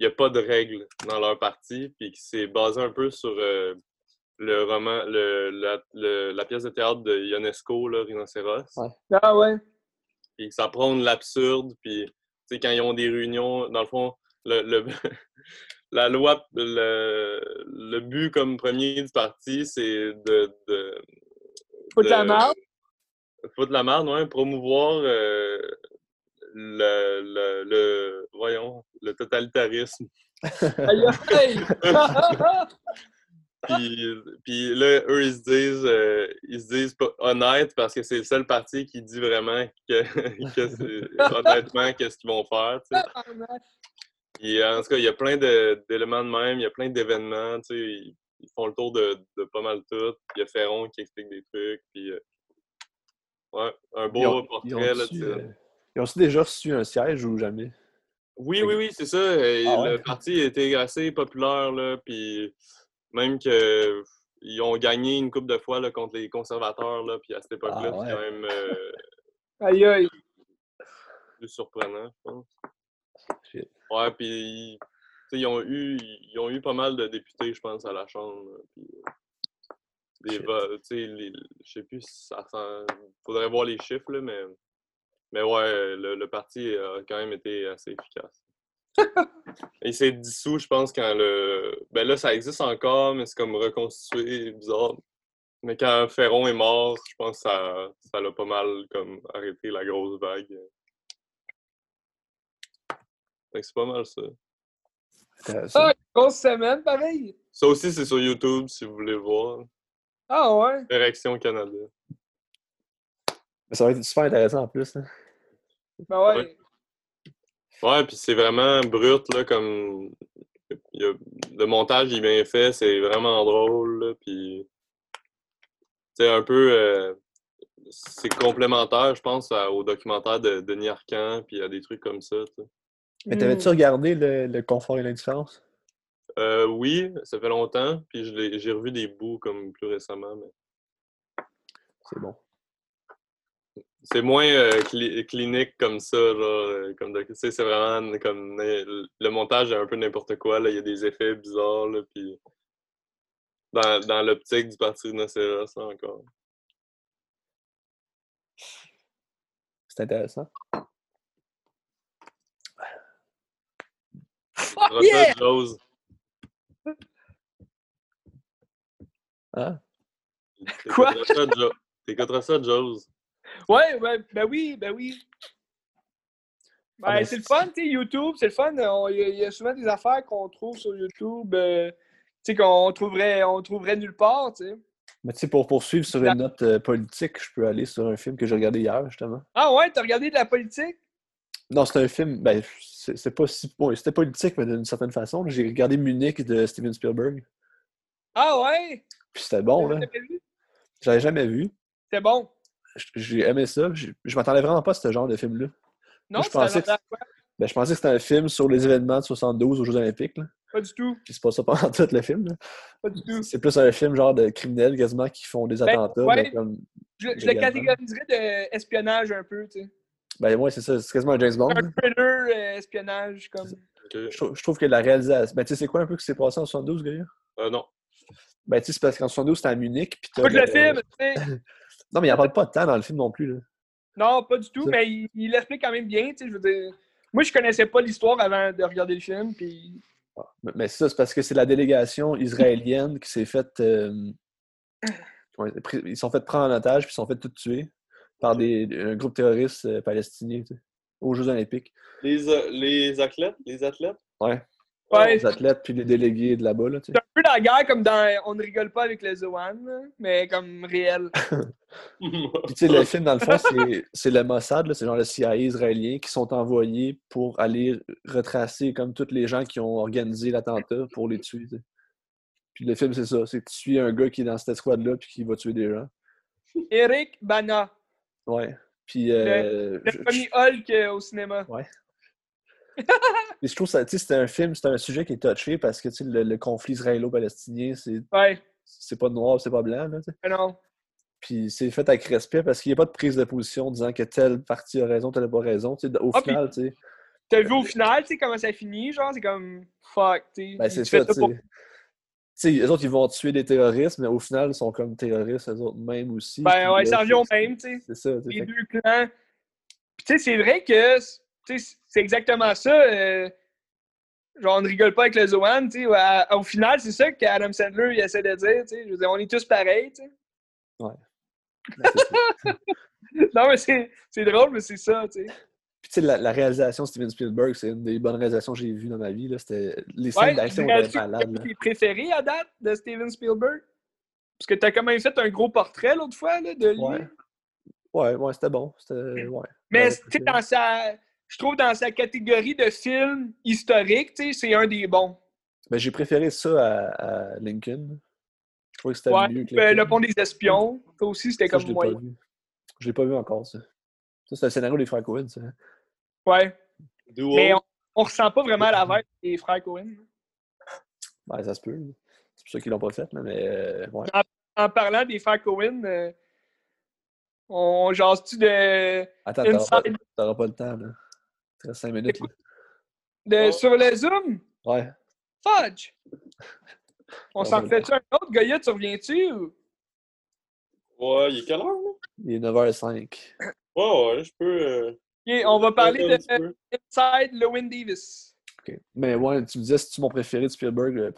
il n'y a pas de règles dans leur parti, puis que c'est basé un peu sur euh, le roman, le, la, le- la pièce de théâtre de Ionesco, là, Rhinocéros. Ouais. Ah ouais. Puis que ça prône l'absurde, puis tu sais, quand ils ont des réunions, dans le fond, le, le- la loi, le, le but comme premier du parti, c'est de, de, Foutre la de- merde. Foutre la merde, ouais, promouvoir euh, le, le, le- voyons, le totalitarisme. Puis, puis là, eux, ils se disent, euh, ils se disent honnêtes parce que c'est le seul parti qui dit vraiment que, honnêtement qu'est-ce qu'ils vont faire. tu sais. En tout cas, il y a plein d'éléments de même, il y a plein d'événements. tu sais, Ils, ils font le tour de, de pas mal tout. Il y a Ferron qui explique des trucs. Puis, euh, ouais, un beau ont- portrait. là, tu euh, ils ont-tu déjà reçu un siège ou jamais? Oui, oui, oui, c'est ça. Ah ouais? Le parti était assez populaire, là, puis même que ils ont gagné une coupe de fois là, contre les conservateurs, là, puis à cette époque-là, Ah ouais. c'est quand même euh, Aïe, aïe. plus surprenant, je pense. Shit. Ouais, puis ils ont eu ils ont eu pas mal de députés, je pense, à la Chambre. puis, euh, des votes, tu sais, je sais plus si ça faudrait voir les chiffres, là, mais, mais ouais, le, le parti a quand même été assez efficace. Il s'est dissous, je pense, quand le. Ben là, ça existe encore, mais c'est comme reconstitué, bizarre. Mais quand Ferron est mort, je pense que ça, ça l'a pas mal comme arrêté la grosse vague. Fait que c'est pas mal ça. Ah, grosse semaine, pareil? Ça aussi, c'est sur YouTube si vous voulez le voir. Ah ouais. Érection Canada. Mais ça va être super intéressant en plus. hein. Ben ouais. Ouais. Ouais, puis c'est vraiment brut, là, comme il y a- le montage il est bien fait, c'est vraiment drôle, là, puis c'est un peu... euh, c'est complémentaire, je pense, à- au documentaire de Denis Arcand, puis à des trucs comme ça. Mais t'avais-tu Hmm. regardé le, le confort et l'indifférence? Euh, oui, ça fait longtemps, puis j'ai revu des bouts comme plus récemment, mais C'est bon. C'est moins euh, cli- clinique comme ça, genre, euh, comme tu sais, c'est vraiment comme le montage est un peu n'importe quoi, là, il y a des effets bizarres, là, puis dans, dans l'optique du parti rhinocéros, là, encore. C'est intéressant. Ça, yeah! Jaws. Hein? Quoi? T'écouteras ça, Jo- T'écouteras ça, Jaws. Ouais, ouais, ben oui, ben oui. Ben, Ah, ben, c'est le fun, tu sais, YouTube, c'est le fun. Il y, a- il y a souvent des affaires qu'on trouve sur YouTube, euh, tu sais, qu'on trouverait, on trouverait nulle part, tu sais. Mais tu sais, pour poursuivre sur une note euh, politique, je peux aller sur un film que j'ai regardé hier, justement. Ah ouais, t'as regardé de la politique? Non, c'est un film, ben, c'est pas si. Bon, c'était politique, mais d'une certaine façon. J'ai regardé Munich de Steven Spielberg. Ah ouais? Puis c'était bon, là. J'avais jamais vu. C'était bon. J'ai aimé ça. J'ai- Je m'attendais vraiment pas à ce genre de film-là. Non, je c'était pensais que-? Ben, je pensais que c'était un film sur les événements de 72 aux Jeux Olympiques. Là. Pas du tout. Puis c'est pas ça pendant tout le film. là. Pas du tout. C'est plus un film genre de criminels quasiment qui font des Ben, attentats. ouais. comme... Je, je le catégoriserais d'espionnage un peu, tu sais. Ben ouais, c'est ça. C'est quasiment un James Bond. Un thriller, euh, espionnage, comme. Je, trouve, je trouve que la réalisation. Ben tu sais, c'est quoi un peu que s'est passé en 72, gars? Euh, non. Ben tu sais, c'est parce qu'en 72, c'était à Munich. Puis que le le- film, tu sais. Non, mais il en parle pas de temps dans le film non plus. Là. Non, pas du tout, mais il il l'explique quand même bien, tu sais. Je veux dire. Moi, je connaissais pas l'histoire avant de regarder le film, puis. Ah, Mais, ça, c'est parce que c'est la délégation israélienne qui s'est faite. euh, ils se sont fait prendre en otage puis ils se sont fait tout tuer par des, un groupe terroriste euh, palestinien aux Jeux Olympiques. Les, euh, les athlètes, les athlètes? Ouais. Ouais, Les athlètes puis les délégués de là-bas. Là, tu sais. c'est un peu la guerre comme dans On ne rigole pas avec les Zoan, là, mais comme réel. Puis tu sais, le film, dans le fond, c'est- c'est le Mossad, c'est genre le CIA israélien qui sont envoyés pour aller retracer comme tous les gens qui ont organisé l'attentat pour les tuer. Puis le film, c'est ça. C'est que tu suis un gars qui est dans cette escouade-là puis qui va tuer des gens. Eric Bana, Ouais. Puis euh, le je- premier Hulk euh, au cinéma. Et je trouve ça, tu sais, c'était un film, c'est un sujet qui est touché parce que tu sais, le, le conflit israélo-palestinien, c'est Ouais, pas noir, c'est pas blanc. Là, mais non. Puis c'est fait avec respect parce qu'il n'y a pas de prise de position disant que telle partie a raison, telle n'a pas raison. tu sais. Au Ah, final, tu sais, T'as vu au final, tu sais, comment ça finit, genre, c'est comme fuck, tu sais. ben, c'est ça. Tu sais. Les autres, ils vont tuer des terroristes, mais au final, ils sont comme terroristes, eux autres mêmes aussi. Ben ouais, ça revient au même, tu sais. C'est ça. tu sais. Les Fait deux clans. Puis tu sais, c'est vrai que tu sais, c'est exactement ça. euh, genre, on ne rigole pas avec le tu à- Au final, c'est ça qu'Adam Sandler il essaie de dire, tu. Je veux dire, on est tous pareils, tu sais. Ben, c'est ça. Non, mais c'est c'est drôle, mais c'est ça, tu sais. Puis tu sais, la, la réalisation de Steven Spielberg, c'est une des bonnes réalisations que j'ai vues dans ma vie. C'était les scènes Ouais, d'action tu étaient malades. là. tes préférés à date de Steven Spielberg? Parce que t'as quand même fait un gros portrait l'autre fois, là, de lui. Ouais. Ouais, ouais, c'était bon. Ouais. Mais Ouais, tu sais, dans sa. Je trouve dans sa catégorie de films historiques, c'est un des bons. Mais j'ai préféré ça à, à Lincoln. Je trouvais que c'était Ouais, mieux que euh, Lincoln. le pont des espions, ça aussi, c'était comme l'ai pas moyen. vu. Je l'ai pas vu encore, ça. Ça, c'est un scénario des frères Cohen, ça. Ouais. Duo. Mais on, on ressent pas vraiment la vibe des frères Cohen. Ben, ça se peut. C'est pour ça qu'ils l'ont pas fait, là, mais euh, ouais. En parlant des frères Cohen, euh, on jase-tu de, Attends, t'auras pas, pas le temps, là. Il te reste 5 minutes, là. de Oh. sur le Zoom? Ouais. Fudge! On On s'en fait-tu un autre? Goya, tu reviens-tu? ou- Ouais, il est quelle heure, là? Il est 9h05. Ouais, ouais, je peux. euh, Ok, on va parler de peu. Inside Lewin Davis. OK. Mais ouais, tu me disais, si tu mon préféré de Spielberg, euh,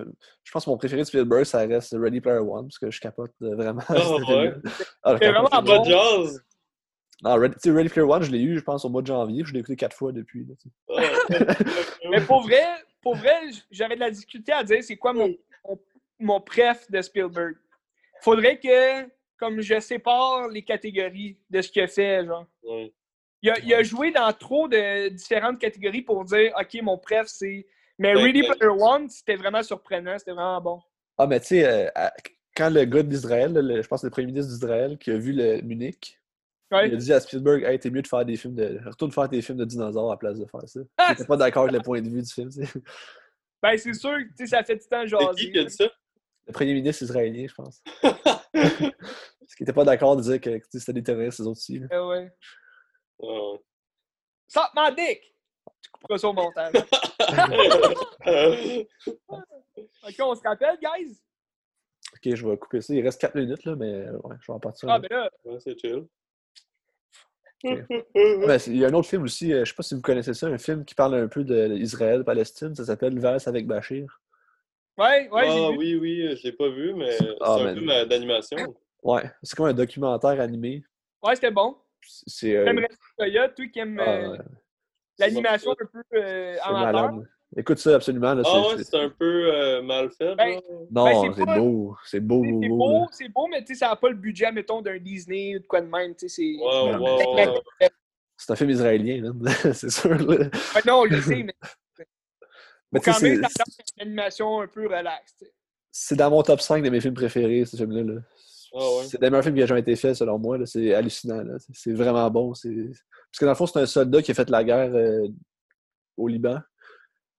je pense que mon préféré de Spielberg, ça reste Ready Player One, parce que je capote euh, vraiment. Ah, ouais? Ah, C'est capote vraiment bon. jazz. Non, sais, Ready Player One, je l'ai eu, je pense, au mois de janvier, je l'ai écouté quatre fois depuis. là, Mais pour vrai, pour vrai, j'aurais de la difficulté à dire c'est quoi mon, mon, mon préf de Spielberg. Faudrait que, comme je sépare les catégories de ce qu'il a fait, genre. Il a, il a joué dans trop de différentes catégories pour dire OK, mon préf, c'est Mais Ben, Ready ben- Player One, c'était vraiment surprenant, c'était vraiment bon. Ah, mais tu sais, euh, quand le gars d'Israël, je pense que le premier ministre d'Israël, qui a vu le Munich, Ouais. il a dit à Spielberg Hey, t'es mieux de faire des films de. Retourne faire tes films de dinosaures à la place de faire ça. Ah! Il était pas d'accord avec le point de vue du film. tu sais. Ben, c'est sûr, tu sais, ça fait du temps jaser. qui qui a dit ça? Le premier ministre israélien, je pense. Parce qu'il était pas d'accord de dire que c'était des terroristes, les autres aussi. là. Euh, ouais. Ah, Sort ma dick! Tu couperas ça au montage. ok, on se rappelle, guys? Ok, je vais couper ça. Il reste 4 minutes, là, mais ouais, je vais en partir. Ah, ben là, Ouais, c'est chill. Ben, il y a un autre film aussi, euh, je sais pas si vous connaissez ça, un film qui parle un peu d'Israël-Palestine, ça s'appelle Vers avec Bachir. ouais, ouais, ah j'ai vu. oui, oui, je l'ai pas vu, mais c'est Ah, un film euh, d'animation. Ouais, c'est comme un documentaire animé. Ouais, c'était bon. C'est euh, J'aimerais toi qui aimes ah, euh, l'animation un peu euh, c'est amateur. Écoute ça absolument. Là, Ah c'est- ouais, c'est un peu euh, mal fait. Ben, genre. Non, Ben, c'est pas- beau. C'est beau, C'est beau, c'est beau. c'est beau, mais tu sais, ça n'a pas le budget, mettons, d'un Disney ou de quoi de même. Tu sais, c'est. Un film israélien, c'est sûr. Là. Ouais, non, on le sait, mais Mais quand même, c'est- ça donne une animation un peu relax. c'est dans mon top 5 de mes films préférés, ce film-là. là. Ah ouais. C'est le meilleur film qui a jamais été fait, selon moi. là. C'est hallucinant. là. C'est- vraiment bon. c'est- Parce que dans le fond, c'est un soldat qui a fait la guerre euh, au Liban.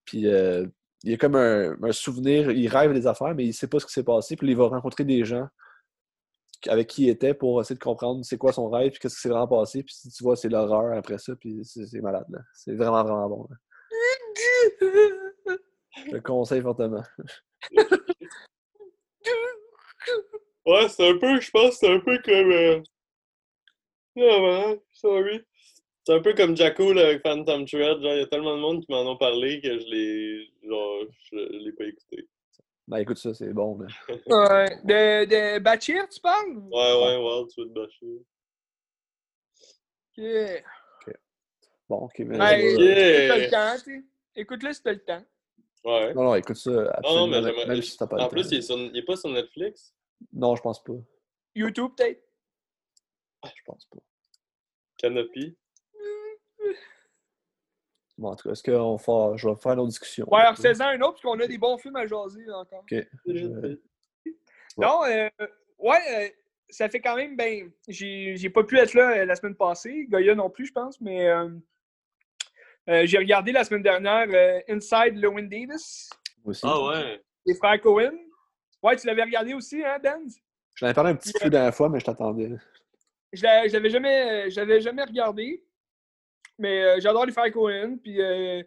Puis euh, il a comme un, souvenir, il rêve des affaires, mais il sait pas ce qui s'est passé. Puis il va rencontrer des gens avec qui il était pour essayer de comprendre c'est quoi son rêve, puis qu'est-ce qui s'est vraiment passé. Puis tu vois, c'est l'horreur après ça, puis c'est malade. C'est vraiment, vraiment bon. Je le conseille fortement. Ouais, c'est un peu, je pense, c'est un peu comme. Euh... Ah ouais, sorry. C'est un peu comme Jacko là, avec Phantom Thread. Genre, il y a tellement de monde qui m'en ont parlé que je l'ai. Genre, je l'ai pas écouté. Ben écoute ça, c'est bon. là. Ouais. De, de Bachir, tu parles? Ouais, ouais, Wild Sweet Bashir. Yeah. Bon, ok. mais- Yeah. si t'as le temps, tu sais. Écoute-le si t'as le temps. Ouais. Non, non, écoute ça. Non, non, Absolument, mais même- j'aimerais. même si t'as pas le En temps. plus, il est, sur... il est pas sur Netflix? Non, je pense pas. YouTube, peut-être? Je pense pas. Canopy. Bon, en tout cas, est-ce qu'on va... je vais faire une autre discussion. Ouais, alors faisant un autre, parce qu'on a des bons films à jaser là, encore. Ok. Je- Non, euh, ouais, euh, ça fait quand même, ben, j'ai j'ai pas pu être là euh, la semaine passée, Goya non plus, je pense, mais euh, euh, j'ai regardé la semaine dernière euh, Inside Lewin Davis, aussi. Ah ouais. les frères Cohen. Ouais, tu l'avais regardé aussi, hein, Dan? Je l'avais parlé un petit peu la dernière fois, mais je t'attendais. Je l'a- je l'avais jamais, je l'avais jamais regardé, mais euh, j'adore les frères Cohen, puis euh,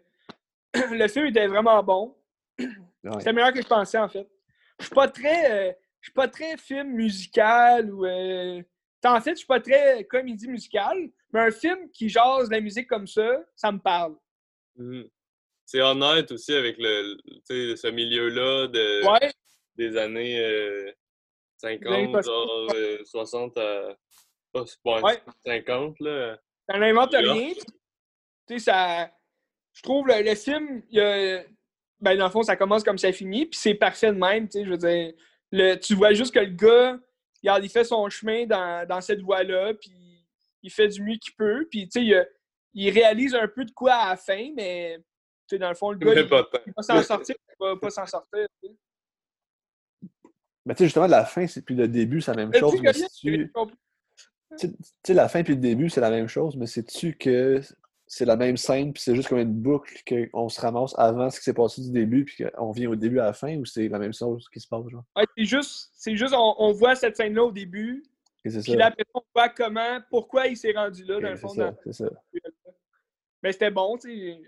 le film était vraiment bon. Ouais. C'était meilleur que je pensais, en fait. Je suis pas très, euh, je suis pas très film musical ou. euh, En fait, je suis pas très comédie musicale, mais un film qui jase la musique comme ça, ça me parle. Mhm. C'est honnête aussi avec le, tu sais, ce milieu-là de, Ouais, des années euh, Des années 50, passées. genre euh, 60 à pas- ouais, Ouais. 50. Là. ça n'invente Yeah. rien. Tu sais, ça. Je trouve le, le film, il y a- ben, dans le fond, ça commence comme ça finit, puis c'est parfait de même. Tu sais, je veux dire, le, tu vois juste que le gars, regarde, il fait son chemin dans, dans cette voie-là, puis il fait du mieux qu'il peut, puis tu sais, il, il réalise un peu de quoi à la fin, mais tu sais, dans le fond, le gars, il, pas il va s'en sortir, il va pas s'en sortir. tu sais. Mais tu sais, justement, la fin c'est- puis le début, c'est la même chose. Mais tu sais, la fin puis le début, c'est la même chose, mais sais-tu que c'est la même scène, puis c'est juste comme une boucle qu'on se ramasse avant ce qui s'est passé du début, puis qu'on vient au début à la fin, ou c'est la même chose qui se passe, genre? Ouais, c'est juste, c'est juste on, on voit cette scène-là au début, puis ça. là, après, on voit comment, pourquoi il s'est rendu là, dans le fond. c'est dans- ça, c'est ça. Mais c'était bon, tu sais.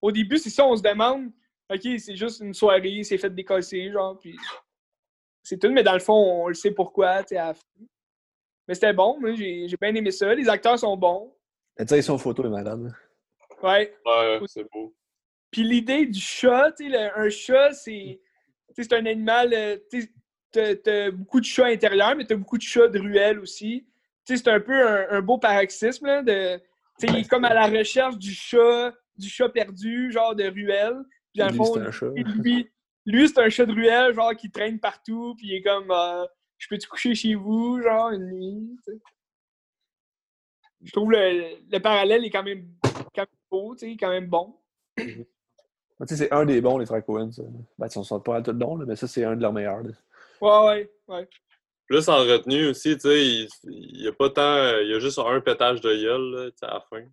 Au début, c'est ça, on se demande, OK, c'est juste une soirée, il s'est fait décosser, genre, puis c'est tout, mais dans le fond, on le sait pourquoi, tu sais, à la fin. Mais c'était bon, moi, j'ai j'ai bien aimé ça. Les acteurs sont bons. La direction photo est malade. Ouais. Ouais, c'est beau. Puis l'idée du chat, tu sais, un chat, c'est tu sais, c'est un animal, euh, tu beaucoup de chats intérieurs, mais t'as beaucoup de chats de ruelles aussi. Tu sais, c'est un peu un, un beau paroxysme, là, de, tu sais, il est comme à la recherche du chat, du chat perdu, genre de ruelle. Puis dans le Lui, fond, un chat. lui, lui c'est un chat de ruelle, genre qui traîne partout, puis il est comme, euh, je peux-tu coucher chez vous, genre, une nuit, tu. Je trouve le, le parallèle est quand même, quand même beau, tu sais, quand même bon. Tu sais, c'est un des bons, les frères Cohen. Ben, ils sont pas tous bons, là, mais ça, c'est un de leurs meilleurs. là. Ouais, ouais, ouais. Plus en retenue aussi, tu sais, il, il y a pas tant. Il y a juste un pétage de gueule, là, tu sais, à la fin.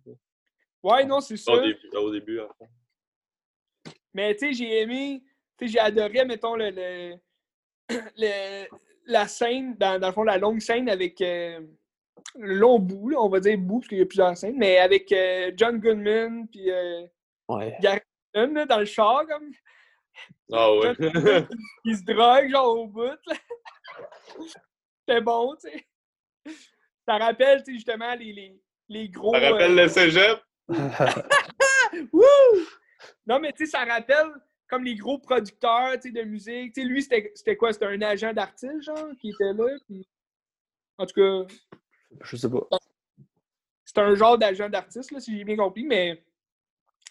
Ouais, non, c'est ça. Au début, au début, à la fin. Mais tu sais, j'ai aimé, tu sais, j'ai adoré, mettons, le, le, le- la scène, dans, dans le fond, la longue scène avec euh, long bout, là, on va dire bout, parce qu'il y a plusieurs scènes, mais avec euh, John Goodman, puis euh, Ouais. Gary Oldman, là, dans le char, comme, Ah ouais. il se drogue, genre, au bout, là. C'était bon, tu sais. Ça rappelle, tu sais, justement, les, les, les gros... Ça rappelle euh, le cégep? Wouh! Non, mais tu sais, ça rappelle comme les gros producteurs tu sais, de musique. Tu sais, lui, c'était quoi? C'était un agent d'artiste, genre, qui était là. En tout cas, Je sais pas. c'est un genre d'agent d'artiste, si j'ai bien compris, mais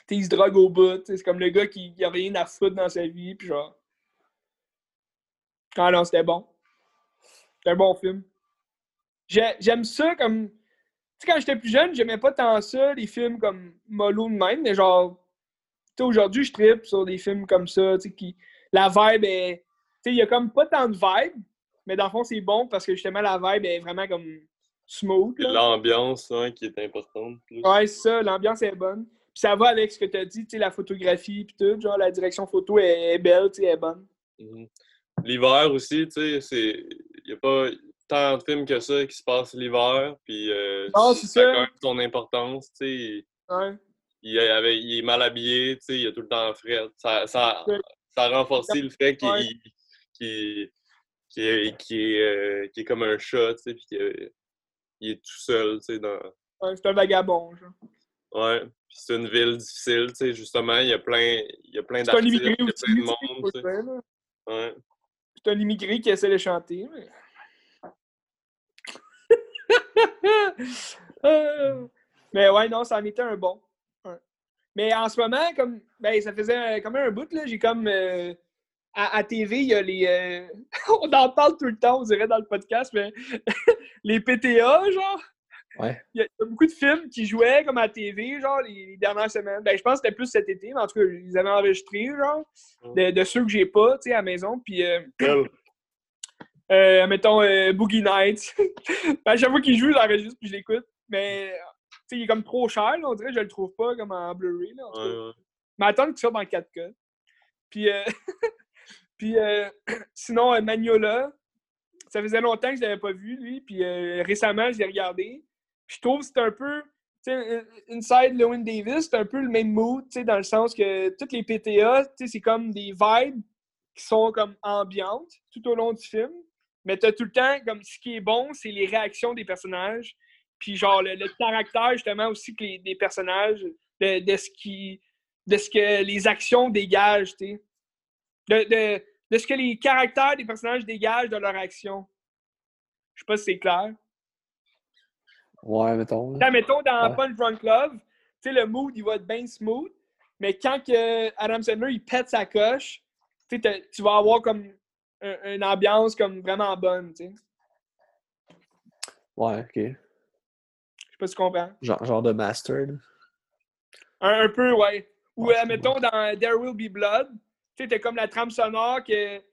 il se drogue au bout. C'est comme le gars qui, qui a rien à foutre dans sa vie, puis genre. Ah non, c'était bon. C'était un bon film. J'ai- J'aime ça comme. Tu sais, quand j'étais plus jeune, j'aimais pas tant ça, les films comme mollo de même, mais genre. Tu sais, aujourd'hui, je tripe sur des films comme ça, tu sais, qui. La vibe est. Tu sais, il y a comme pas tant de vibe, mais dans le fond, c'est bon parce que justement, la vibe est vraiment comme smooth. L'ambiance hein, qui est importante. plus. Ouais, c'est ça, l'ambiance est bonne. Puis ça va avec ce que tu as dit, tu sais, la photographie, puis tout, genre la direction photo est, est belle, tu sais, elle est bonne. Mhm. L'hiver aussi, tu sais, c'est. Il n'y a pas tant de films que ça qui se passent l'hiver, puis euh, Non, c'est ça a quand même son importance, tu sais. Ouais. Il, est avec- il est mal habillé, tu sais, il a tout le temps frais. Ça, ça, ça a renforcé le fait qu'il Ouais. qu'il- qu'il est, qu'il est, euh, qu'il est comme un chat, tu sais, puis il est tout seul, tu sais, dans... Ouais, c'est un vagabond, genre. Ouais, puis c'est une ville difficile, tu sais, justement, il y a plein, il y a plein C'est un d'artistes, il immigré y a aussi, plein de tu sais, monde, faut tu le sais. dire, là. Ouais. C'est un immigré qui essaie de chanter, mais... Euh, mais ouais, non, ça en était un bon. Ouais. Mais en ce moment, comme ben, ça faisait quand même un bout, là, j'ai comme euh, à, à TV, il y a les. euh, on en parle tout le temps, on dirait dans le podcast, mais les PTA, genre. Ouais. Il y, a, beaucoup de films qui jouaient comme à TV, genre, les, les dernières semaines. Ben, je pense que c'était plus cet été, mais en tout cas, ils avaient enregistré, genre, de, de ceux que j'ai pas, tu sais, à la maison. Puis, euh, Quel? euh, mettons, euh, Boogie Nights. Ben, à chaque fois qu'il joue, j'enregistre puis je l'écoute. Mais, tu sais, il est comme trop cher, là, on dirait que je le trouve pas comme en Blu-ray, là. en. Ouais, ouais. Mais attends qu'il sorte dans 4K. Puis, euh, puis euh, sinon, euh, Magnola, ça faisait longtemps que je l'avais pas vu, lui. Puis euh, récemment, je l'ai regardé. Puis je trouve que c'est un peu, Inside Lewin Davis, c'est un peu le même mood, dans le sens que toutes les PTA, c'est comme des vibes qui sont comme ambiantes tout au long du film. Mais t'as tout le temps, comme ce qui est bon, c'est les réactions des personnages. Puis genre le, le caractère, justement, aussi que les, des personnages, de, de ce qui de ce que les actions dégagent, tu sais. De, de, de ce que les caractères des personnages dégagent de leur action. Je sais pas si c'est clair. Ouais, mettons. là. Mettons, dans Ouais. Punch Drunk Love, tu sais, le mood, il va être bien smooth, mais quand que Adam Sandler, il pète sa coche, tu vas avoir comme un- une ambiance comme vraiment bonne, tu sais. Ouais, ok. Je sais pas si tu comprends. Genre, genre de master. là. Un, un peu, ouais. Ou, Ouais, euh, mettons, dans There Will Be Blood, tu sais, comme la trame sonore que, tu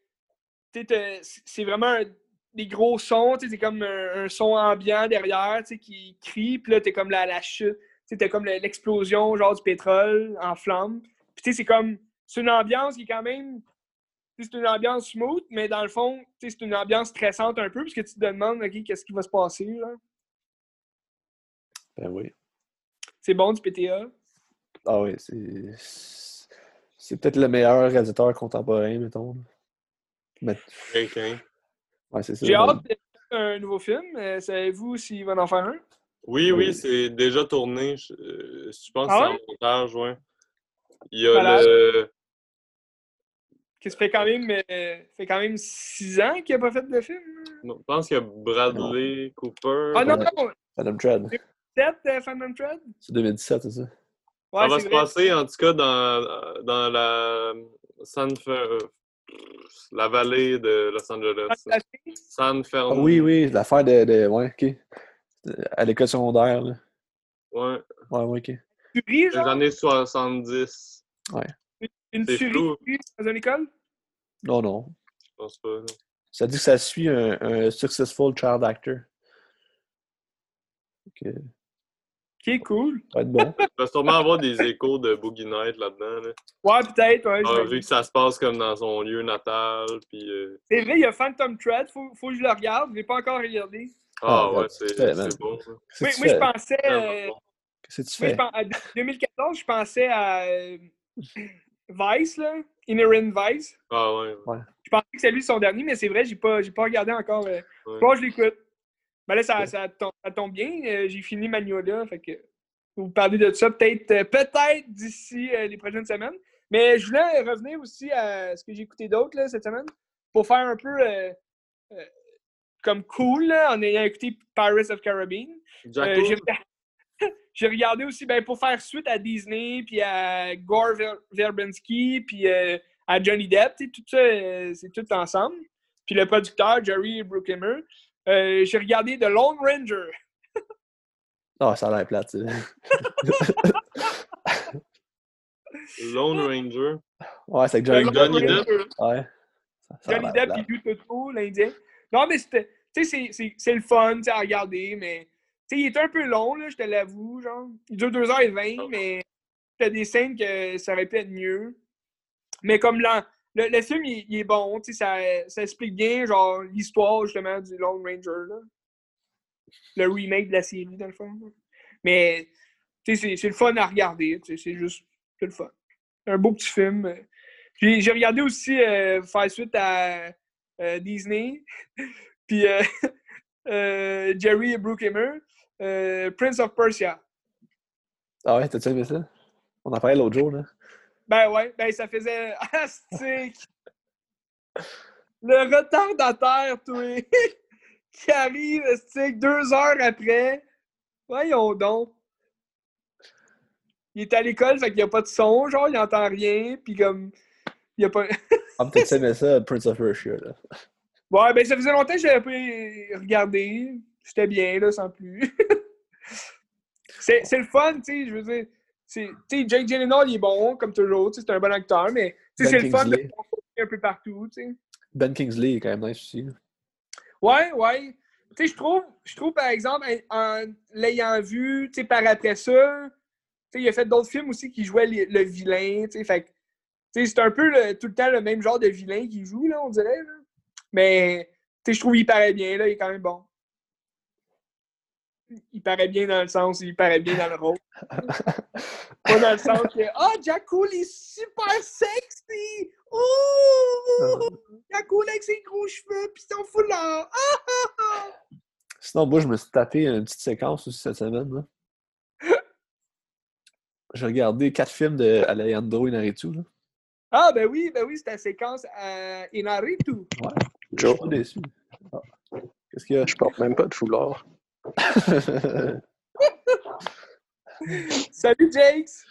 sais, t'as- c'est vraiment un- des gros sons, tu sais, comme un, un son ambiant derrière, tu sais, qui crie, puis là, t'as comme la, la chute, tu sais, comme le- l'explosion, genre, du pétrole en flamme. Puis, tu sais, c'est comme, c'est une ambiance qui est quand même, c'est une ambiance smooth, mais dans le fond, c'est une ambiance stressante un peu, parce que tu te demandes, OK, qu'est-ce qui va se passer, là? Ben oui. C'est bon, du PTA. Ah oui, c'est. C'est peut-être le meilleur réalisateur contemporain, mettons. Mais, Quelqu'un. ouais, c'est ça. J'ai hâte de un nouveau film. Euh, Savez-vous s'il va en faire un? Oui, Oui. oui, c'est déjà tourné. Je, euh, je pense Ah que c'est en montage, ouais. Il y a le. Qui se fait quand même, euh, fait quand même six ans qu'il n'a pas fait de film. non, Je pense qu'il y a Bradley Cooper. Ah non, non! Phantom Thread. 7 euh, Phantom Thread? C'est 2017, c'est ça? Ouais, ça va se vrai. passer, en tout cas, dans, dans la San Fer- la vallée de Los Angeles. San Ah Fernando. oui, oui, l'affaire de, de. Ouais, ok. À l'école secondaire, là. Ouais, Ouais, ouais, ok. Tu ris, les genre? années 70. Tu Une tuerie dans une école? Non, non. Je pense pas. là. Ça dit que ça suit un, un successful child actor. Ok, Ok, cool. ça va être bon. Il va sûrement avoir des échos de Boogie Night là-dedans. Là. Ouais, peut-être, ouais. Ah, vu que ça se passe comme dans son lieu natal. Puis, euh, C'est vrai, il y a Phantom Thread, faut, faut que je le regarde, je l'ai pas encore regardé. Ah, Ah, ouais, c'est bon. ça. Oui, moi, je pensais. Euh. Qu'est-ce que tu fais? en 2014, je pensais à euh, Vice, là. Inherent Vice. Ah, ouais. Je pensais que c'est lui son dernier, mais c'est vrai, j'ai pas, j'ai pas regardé encore. Euh, Ouais. Bon, je l'écoute. Ben là, ça, ça, tombe, ça tombe bien. euh, j'ai fini Magnolia, fait que vous parler de ça peut-être euh, peut-être d'ici euh, les prochaines semaines. Mais je voulais revenir aussi à ce que j'ai écouté d'autre cette semaine pour faire un peu comme cool là, en ayant écouté Pirates of Caribbean. Cool? j'ai regardé- aussi ben, pour faire suite à Disney, puis à Gore Ver- Verbinski, puis euh, à Johnny Depp. Tout ça, euh, c'est tout ensemble. Puis le producteur, Jerry Bruckheimer. Euh, j'ai regardé The Lone Ranger. Ah, ça a l'air plate. tu sais. Lone Ranger. Ouais, c'est Johnny Lone Johnny Depp. Depp. Ranger. Ouais. Johnny Depp, il joue tout l'Indien. Non, mais c'était. Tu sais, c'est- c'est- c'est le fun tu sais, à regarder, mais. Tu sais, il est un peu long, là, je te l'avoue, genre. Il dure 2h20, mais t'as des scènes que ça aurait pu être mieux. Mais comme là, le, le film, il, est bon, tu sais, ça, ça explique bien, genre, l'histoire, justement, du Lone Ranger, là. Le remake de la série, dans le fond. Mais, tu sais, c'est- le fun à regarder, tu sais, c'est juste, le fun. Un beau petit film. Puis j'ai regardé aussi euh, faire suite à euh, Disney, puis euh, euh, Jerry et Bruckheimer, Prince of Persia. Ah ouais, t'as-tu aimé ça? On en parlait l'autre jour, là. Ben ouais, ben ça faisait astique. Le retardataire, toi, qui arrive, astique, deux heures après. Voyons donc. Il est à l'école, fait qu'il n'y a pas de son, genre, il n'entend rien, puis comme, il n'y a pas... Ah, aimé ça, Prince of Persia, là. Ouais, ben ça faisait longtemps que je l'avais pas regardé. C'était bien, là, sans plus. c'est c'est le fun, tu sais, je veux dire. C'est- Jake Gyllenhaal, il est bon, comme toujours, c'est un bon acteur, mais Ben c'est le fun de un peu partout, tu sais. Ben Kingsley est quand même nice aussi. Ouais, ouais. Je trouve, je trouve, par exemple, en en l'ayant vu, par après ça, il a fait d'autres films aussi qui jouaient le vilain, c'est un peu le- tout le temps le même genre de vilain qu'il joue, là, on dirait, là. Mais, je trouve qu'il paraît bien, là, il est quand même bon. Il paraît bien dans le sens, il paraît bien dans le rôle. Pas dans le sens que, ah, Jack Cool est super sexy! Ouh! Jack Cool avec ses gros cheveux pis son foulard! Ah, ah, ah! Sinon, moi, je me suis tapé une petite séquence aussi cette semaine, là. J'ai regardé quatre films de Alejandro Inarritu, là. Ah, ben oui, ben oui, c'est la séquence à Inaritu. Je suis Joe, pas déçu. Ah. Qu'est-ce qu'il y a? je porte même pas de foulard. Salut, Jakes!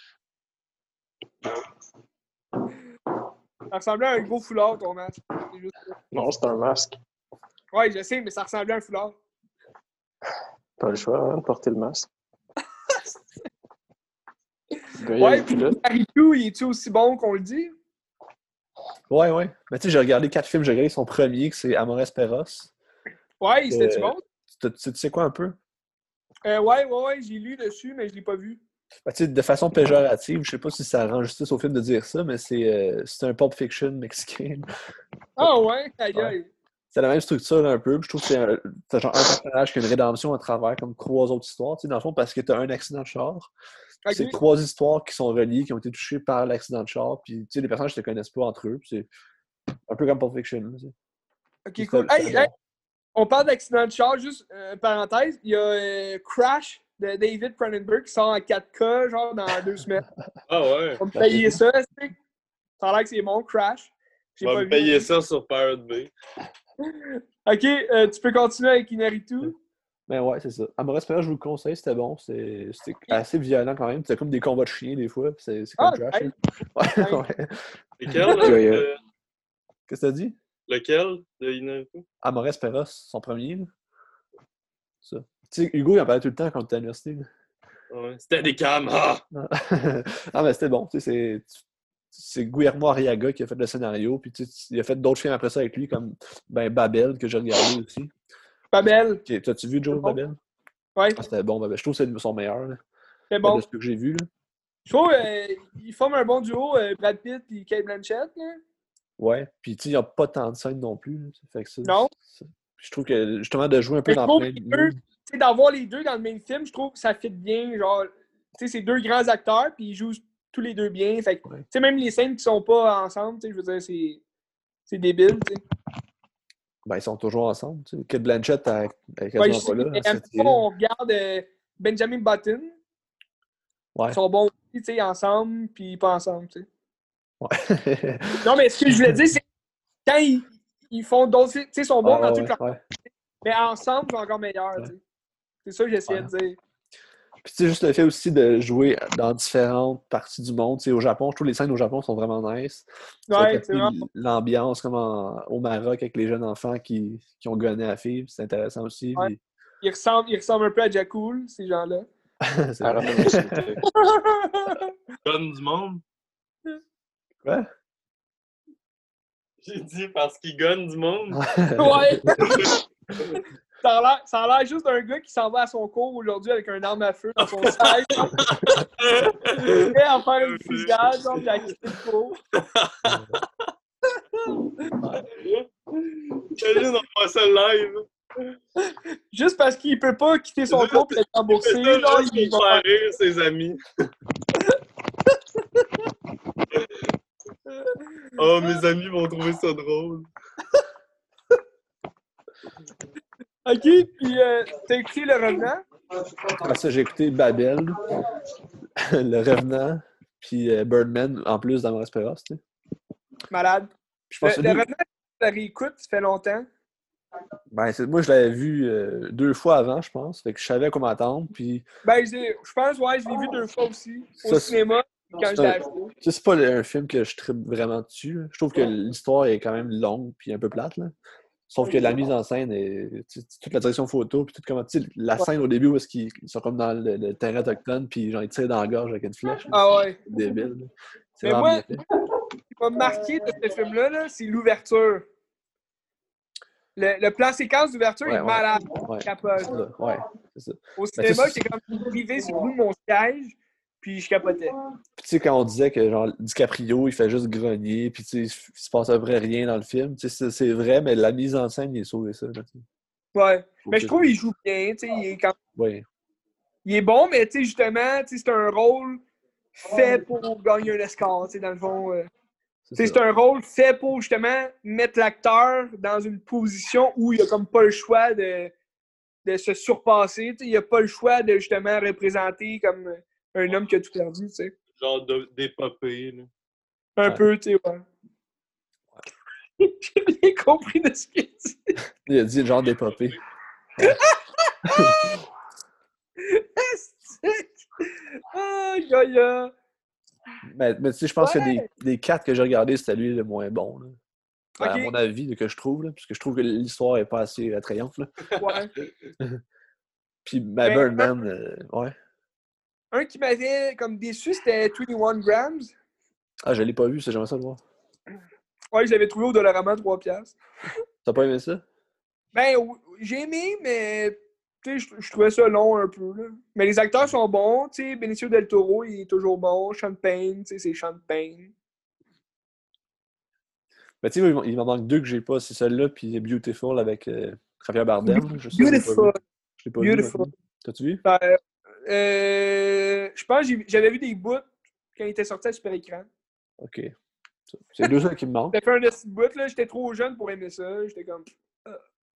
Ça ressemblait à un gros foulard, ton masque. Juste. Non, c'est un masque. Ouais, je sais, mais ça ressemblait à un foulard. Pas le choix, hein, de porter le masque. Le Ouais, puis. Inaritu, il est-tu aussi bon qu'on le dit? ouais, ouais. Mais tu sais, j'ai regardé quatre films. J'ai regardé son premier, que c'est Amores Perros. Ouais, c'était-tu Euh, bon? Tu, sais quoi un peu? Euh, ouais, ouais, ouais, j'ai lu dessus, mais je l'ai pas vu. Ben, de façon péjorative, je sais pas si ça rend justice au film de dire ça, mais c'est euh, un Pulp Fiction mexicain. Ah ouais, aïe Ouais. C'est la même structure un peu. puis Je trouve que c'est un, genre un personnage qui a une rédemption à travers comme trois autres histoires, tu sais, dans le fond, parce que tu as un accident de char. C'est trois histoires qui sont reliées, qui ont été touchées par l'accident de char. Puis, tu sais, les personnages ne se connaissent pas entre eux. C'est un peu comme Pulp Fiction. là, tu sais. Ok, cool. Hey, hey. On parle d'accident de char, juste euh, parenthèse. Il y a euh, Crash de David Cronenberg qui sort en 4K, genre dans deux semaines. Ah ouais. On va me payer ça, c'est Ça a l'air que c'est bon, Crash. J'ai On va pas me payer ça sur Pirate Bay. Ok, euh, tu peux continuer avec Inaritu. Mais ouais, c'est ça. Amores Perros, je vous le conseille, c'était bon. C'est- C'était assez violent quand même. C'était comme des combats de chiens des fois. C'est c'est comme Ah, hey. là. Ouais, ouais. Euh, Qu'est-ce que t'as dit? Lequel de Inaritu? Amores Perros, son premier. là. Ça. Tu sais, Hugo, il en parlait tout le temps quand on était à l'université. Ouais. C'était des cams. Ah! ah, mais c'était bon. Tu sais, c'est- tu Guillermo Arriaga qui a fait le scénario, puis tu sais, il a fait d'autres films après ça avec lui, comme ben, Babel, que j'ai regardé aussi. Babel. Ok, T'as-tu vu Joe bon. Babel? Ouais, Ah, C'était bon, Babel. Je trouve que c'est son meilleur, c'est bon. de ce que j'ai vu. Là. Je trouve qu'ils forment un bon duo, euh, Brad Pitt et Kate Blanchett. là. Ouais, puis tu sais, il n'y a pas tant de scènes non plus. là. Fait que ça, Non. ça- Je trouve que justement de jouer un peu je dans plein de d'avoir les deux dans le même film, je trouve que ça fit bien. Genre, tu sais, c'est deux grands acteurs, puis ils jouent tous les deux bien. Fait que, Ouais. tu sais, même les scènes qui sont pas ensemble, tu sais, je veux dire, c'est. C'est débile, tu sais. Ben, ils sont toujours ensemble. Tu sais. Kate Blanchett, elle, Ouais, quasiment pas là. mais on regarde euh, Benjamin Button. Ouais. Ils sont bons aussi, tu sais, ensemble, puis pas ensemble, tu sais. Ouais. Non, mais ce que je voulais dire, c'est quand ils, ils font d'autres tu sais, ils sont bons Ah, dans ouais, toute leur. ouais. Mais ensemble, ils sont encore sais. C'est ça que j'essayais de dire. Puis tu sais, juste le fait aussi de jouer dans différentes parties du monde. Tu sais, au Japon, je trouve les scènes au Japon sont vraiment nice. Ouais, c'est. L'ambiance comme en- au Maroc avec les jeunes enfants qui, qui ont gonné à la fille, c'est intéressant aussi. Ouais. puis- Ils ressemblent, ils ressemblent un peu à Jakul, ces gens-là. c'est vrai. m'insulter. Donne du monde. Quoi? J'ai dit parce qu'il gagne du monde. ouais! ça a l'air- juste d'un gars qui s'en va à son cours aujourd'hui avec un arme à feu dans son sac. prêt à faire une fusillade, genre, puis à quitter le cours. On ça live. Juste parce qu'il peut pas quitter son cours puis être remboursé. Il va faire rire ses amis. Oh, mes amis vont trouver ça drôle. Ok, puis euh, t'as écouté Le Revenant? Après ça, j'ai écouté Babel, Le Revenant, puis euh, Birdman en plus dans Espérance. Tu sais. Malade. Je Le, pense Revenant, je la réécoute, ça fait longtemps. ben, moi, je l'avais vu euh, deux fois avant, je pense. Fait que je savais comment attendre. Puis, Ben, j'ai- je pense, ouais, je l'ai vu deux fois aussi. Au Ça, cinéma, quand c'est je l'ai un- acheté. tu sais, c'est pas un film que je tripe vraiment dessus. Je trouve que l'histoire est quand même longue puis un peu plate. Là. Sauf que la mise en scène et toute la direction photo, puis tout comment. Tu la scène au début où est-ce qu'ils ils sont comme dans le, le terrain autochtone, puis genre ils tirent dans la gorge avec une flèche. Ah ouais. C'est débile. Mais moi, ce qui m'a marqué de ce film-là, là, c'est l'ouverture. Le, le plan séquence d'ouverture Ouais, est ouais. malade. Ouais, c'est ça. Au Ben, cinéma, c'est- comme privé sur de mon siège, puis je capotais. Puis tu sais, quand on disait que genre DiCaprio, il fait juste grogner, puis tu sais, il se passe à peu près rien dans le film, tu sais, c'est- vrai, mais la mise en scène, il est sauvé ça. là. Ouais. Mais je trouve qu'il joue bien, tu sais, il est quand Ouais. il est bon, mais tu sais, justement, tu sais, c'est un rôle fait pour gagner un Oscar, tu sais, dans le fond. euh. Tu sais, c'est un rôle fait pour, justement, mettre l'acteur dans une position où il a comme pas le choix de, de se surpasser, tu sais, il a pas le choix de, justement, représenter comme un homme qui a tout perdu, tu sais. Genre d'épopée. là. Un Ouais. peu, tu sais, ouais. J'ai bien compris de ce qu'il dit. Il a dit le genre d'épopée. Aïe, aïe, aïe. Mais, mais tu sais, je pense que des, des quatre que j'ai regardés, c'était lui le moins bon. Là. Ben, À mon avis, là, que je trouve, là, parce que je trouve que l'histoire est pas assez attrayante. Là. Ouais. Puis ma Mais- Birdman, euh, ouais. Un qui m'avait comme déçu, c'était 21 Grams. Ah, je l'ai pas vu, ça, j'aimerais ça le voir. Ouais, je l'avais trouvé au Dollarama 3 piastres. T'as pas aimé ça? Ben, j'ai aimé, mais je, trouvais ça long un peu. Là. Mais les acteurs sont bons. Tu sais, Benicio del Toro, il est toujours bon. Sean Payne, tu sais, c'est Sean Payne. Ben, tu sais, il m'en- manque deux que j'ai pas, c'est celle-là, puis Beautiful avec euh, Javier Bardem. Je sais, l'ai pas vu. Beautiful. Je pas Beautiful. plus. T'as-tu vu? Ben, euh, je pense que j'avais vu des bouts quand il était sorti à super écran. Ok. C'est deux seuls qui me manquent. J'avais fait un petit bout, là. J'étais trop jeune pour aimer ça. J'étais comme.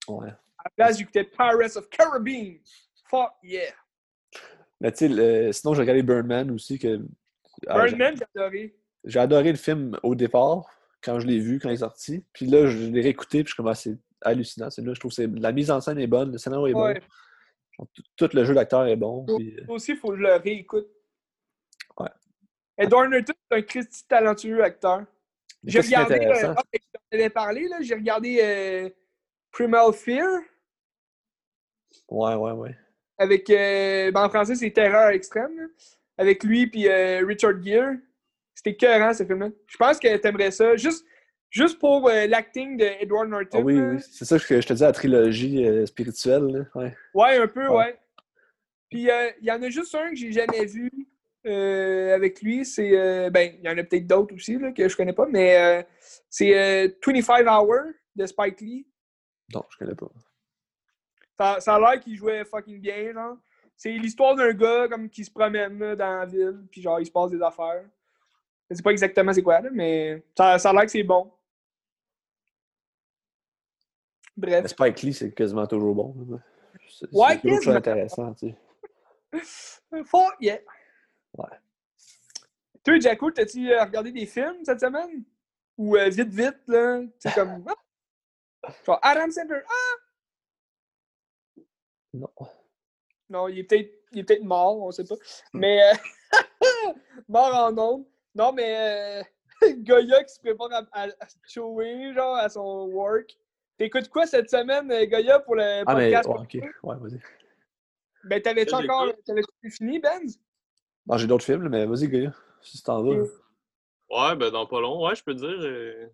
Ouais. À la place, j'écoutais Pirates of Caribbean. Fuck yeah. Mais tu sais, le- sinon, j'ai regardé Birdman aussi. Que, ah, j'ai- Birdman, j'ai adoré. J'ai adoré le film au départ, quand je l'ai vu, quand il est sorti. Puis là, je l'ai réécouté, puis je suis comme, ah, c'est hallucinant. C'est là, je trouve que la mise en scène est bonne, le scénario est Ouais. bon. Tout- le jeu d'acteur est bon. Puis, euh, aussi, il faut que je le réécoute. Ouais. Edward Norton, c'est un Christy talentueux acteur. J'ai regardé. euh, ah, parlé, là. J'ai regardé euh, Primal Fear Ouais, ouais, ouais. avec. euh, ben, en français, c'est Terreur extrême. là. Avec lui puis Richard Gere. C'était écœurant, ce film-là. Je pense que t'aimerais ça. Juste, juste pour euh, l'acting de Edward Norton. Ah oui, oui. C'est ça que je te dis, la trilogie euh, spirituelle. là. Ouais. Ouais, un peu, Ouais. ouais. Puis euh, il y en a juste un que j'ai jamais vu avec lui. C'est. euh, ben, il y en a peut-être d'autres aussi là, que je connais pas, mais c'est euh, 25 Hours de Spike Lee. Non, je connais pas. Ça, ça a l'air qu'il jouait fucking bien, genre. C'est l'histoire d'un gars comme qui se promène là, dans la ville, puis genre il se passe des affaires. Je sais pas exactement c'est quoi, là, mais ça, ça a l'air que c'est bon. Bref. Mais Spike Lee, c'est quasiment toujours bon. C'est Ouais, toujours intéressant, tu sais. Fuck yeah. Ouais. Toi, Jacko, t'as-tu euh, regardé des films cette semaine? Ou euh, vite, vite, là? C'est comme. ah! Genre Adam Sandler. Ah! Non. Non, il est peut-être il est peut-être mort, on sait pas. Mais. euh, mort en ondes. Non, mais. Euh, Goya qui se prépare à, à, à se shower, genre, à son work. T'écoutes quoi cette semaine, euh, Goya, pour le Ah, mais. podcast? ouais, ok. Ouais, vas-y. Ben, t'avais-tu encore. T'avais-tu fini, Benz? Non, j'ai d'autres films, mais vas-y, gars. Si t'en vas. Ouais, ben dans pas long, ouais, je peux te dire.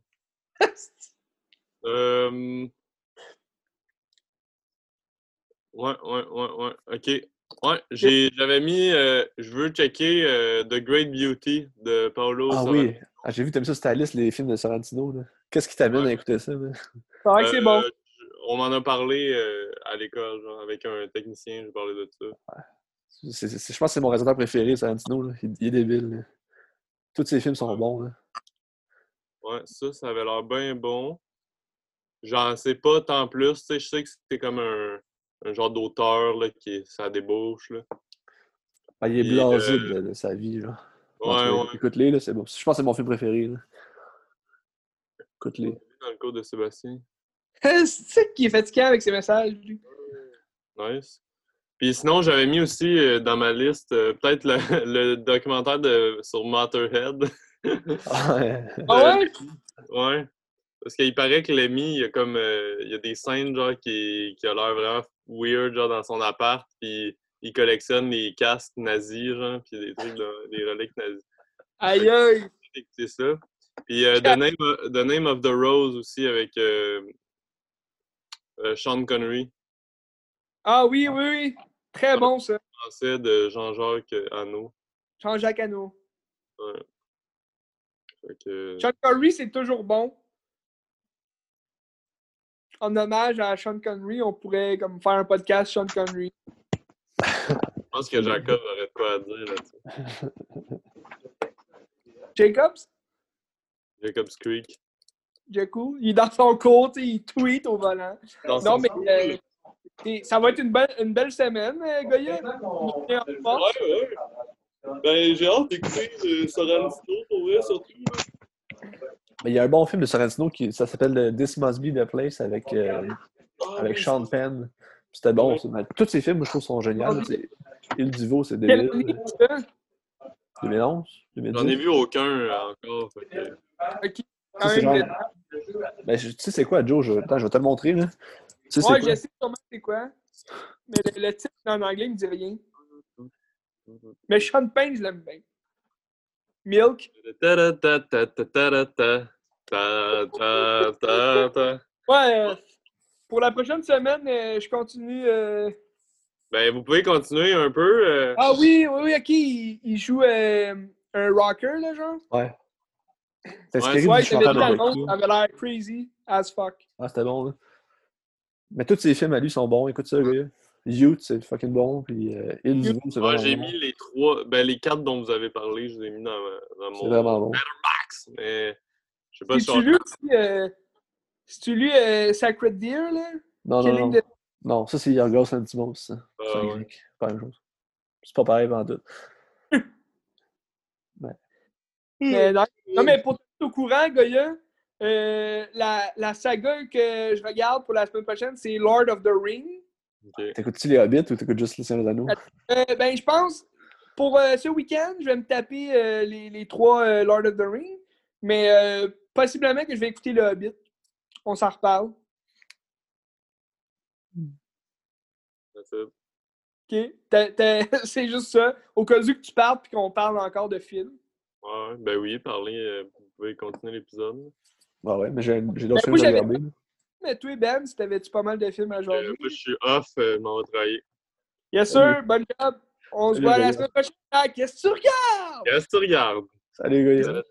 euh, Ouais, ouais, ouais, ouais. OK. Ouais, j'ai- j'avais mis. euh, je veux checker euh, The Great Beauty de Paolo Ah Sorrentino. oui. Ah, j'ai vu, t'aimes ça sur ta liste, les films de Sorrentino. là. Qu'est-ce qui t'amène Ouais. à écouter ça? vrai que c'est bon. Euh, on en a parlé euh, à l'école, genre, avec un technicien, j'ai parlé de ça. Je pense que c'est mon réalisateur préféré, Sorrentino. Là. Il, il est débile. là. Tous ses films sont bons. Là. Ouais, ça, ça avait l'air bien bon. J'en sais pas tant plus, je sais que c'est comme un, un genre d'auteur, là, qui ça débauche, là. Ah, il est blasé euh, de, de sa vie. Genre. Ouais. Écoute-les, là, c'est bon. Je pense que c'est mon film préféré. là. Écoute-les. Dans le cas de Sébastien. c'est ça qui est fatiguant avec ses messages, lui. Nice. Puis sinon, j'avais mis aussi euh, dans ma liste euh, peut-être le, le documentaire de, sur Motorhead. Ah, ouais. Ah ouais? ouais. Parce qu'il paraît que Lemmy, il y a comme euh, il y a des scènes genre qui, qui a l'air vraiment weird genre dans son appart, puis il collectionne les casques nazis, genre, puis des trucs, de- des reliques nazis. Aïe aïe! Ça. Puis euh, The, Name of, The Name of the Rose aussi avec euh, euh, Sean Connery, Ah oui, oui, oui. Très bon, ça. français de Jean-Jacques Hano. Jean-Jacques Hano. Que- Sean Connery, c'est toujours bon. En hommage à Sean Connery, on pourrait comme faire un podcast Sean Connery. Je pense que Jacob aurait de quoi à dire là-dessus. Jacobs? Jacob's Creek. Jacko? Il est dans son cours, il tweet au volant. Dans Non, mais euh, ça va être une belle, une belle semaine, euh, Goya. Ouais, ouais. Ben, j'ai hâte d'écouter euh, Sorrentino pour vrai, surtout. Mais il y a un bon film de Sorrentino qui ça s'appelle This Must Be the Place avec, euh, Ah, avec Sean Penn. C'était bon. Ouais. ça. Mais Tous ces films, je trouve, sont géniaux. Il Divo, c'est débile. ça? 2011? J'en ai 2010? vu aucun encore. fait que- Même, genre- Ben, tu sais, c'est quoi, Joe? Je... Attends, je vais te le montrer. Là. Tu sais, Ouais, je sais sûrement c'est quoi. Mais le, le titre en anglais, il me dit rien. Mais Sean Payne, je l'aime bien. Milk. Ouais, euh, pour la prochaine semaine, euh, je continue. euh, Ben, vous pouvez continuer un peu. euh, Ah oui, oui, oui, ok. Il, il joue euh, un rocker, là, genre. Ouais. C'est inspiré Ouais, Ouais, j'avais vu de l'annonce, Becky. ça avait l'air crazy as fuck. Ah, c'était bon, là. Mais tous ces films à lui sont bons. Écoute ça, gars. Youth, c'est fucking bon. Puis euh, Il c'est ouais, vraiment j'ai bon. mis les trois, ben les quatre dont vous avez parlé, je les ai mis dans, ma- dans C'est mon vraiment bon. max. Mais je sais pas si tu lu aussi, euh, si tu lu euh, Sacred Deer, là, Non, non, non. the- Non, ça, c'est Yorgos Lanthimos, ça. Ah, C'est un ouais. Pas la même chose. C'est pas pareil pendant tout. Mais non, non, mais pour tout au courant, Goya, euh, la, la saga que je regarde pour la semaine prochaine, c'est Lord of the Ring. T'écoutes-tu les Hobbits ou t'écoutes juste les Seigneur des Anneaux? Euh, ben, je pense, pour euh, ce week-end, je vais me taper euh, les, les trois euh, Lord of the Ring, mais euh, possiblement que je vais écouter le Hobbit. On s'en reparle. OK? C'est juste ça. Au cas où que tu parles puis qu'on parle encore de films. Ouais, ben oui, parlez, euh, vous pouvez continuer l'épisode. Ouais, ouais, mais j'ai j'ai d'autres Ben, films à regarder. Mais toi, Ben, si t'avais-tu pas mal de films à Euh, jaser? moi, je suis off, euh, je m'en vais travailler. Yes, sir. Bonne job. On se voit la semaine prochaine. Ah, Qu'est-ce que tu regardes? Qu'est-ce que tu regardes? Salut, gars.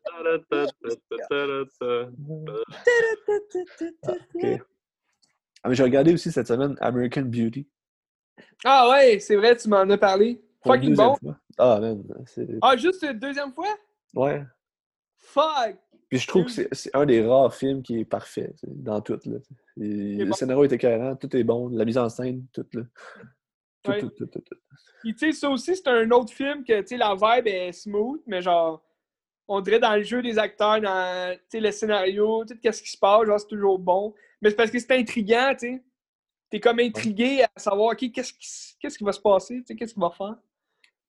Ok. Ah, mais j'ai regardé aussi cette semaine American Beauty. Ah ouais, c'est vrai, tu m'en as parlé. Fucking bon. fois. Ah, man. c'est- Ah, juste une deuxième fois? Ouais. Fuck! Puis je trouve que c'est- un des rares films qui est parfait dans tout. Là. Et est le bon. scénario est écœurant, tout est bon, la mise en scène, tout. Là. Tout, Ouais. tout, tout, tout, tout. Puis tu sais, ça aussi, c'est un autre film que, tu sais, la vibe est smooth, mais genre, on dirait dans le jeu des acteurs, dans, tu sais, le scénario, tout ce qui se passe, genre, c'est toujours bon. Mais c'est parce que c'est intriguant, tu sais. T'es comme intrigué à savoir, OK, qu'est-ce qui, qu'est-ce qui va se passer, tu sais, qu'est-ce qu'il va faire?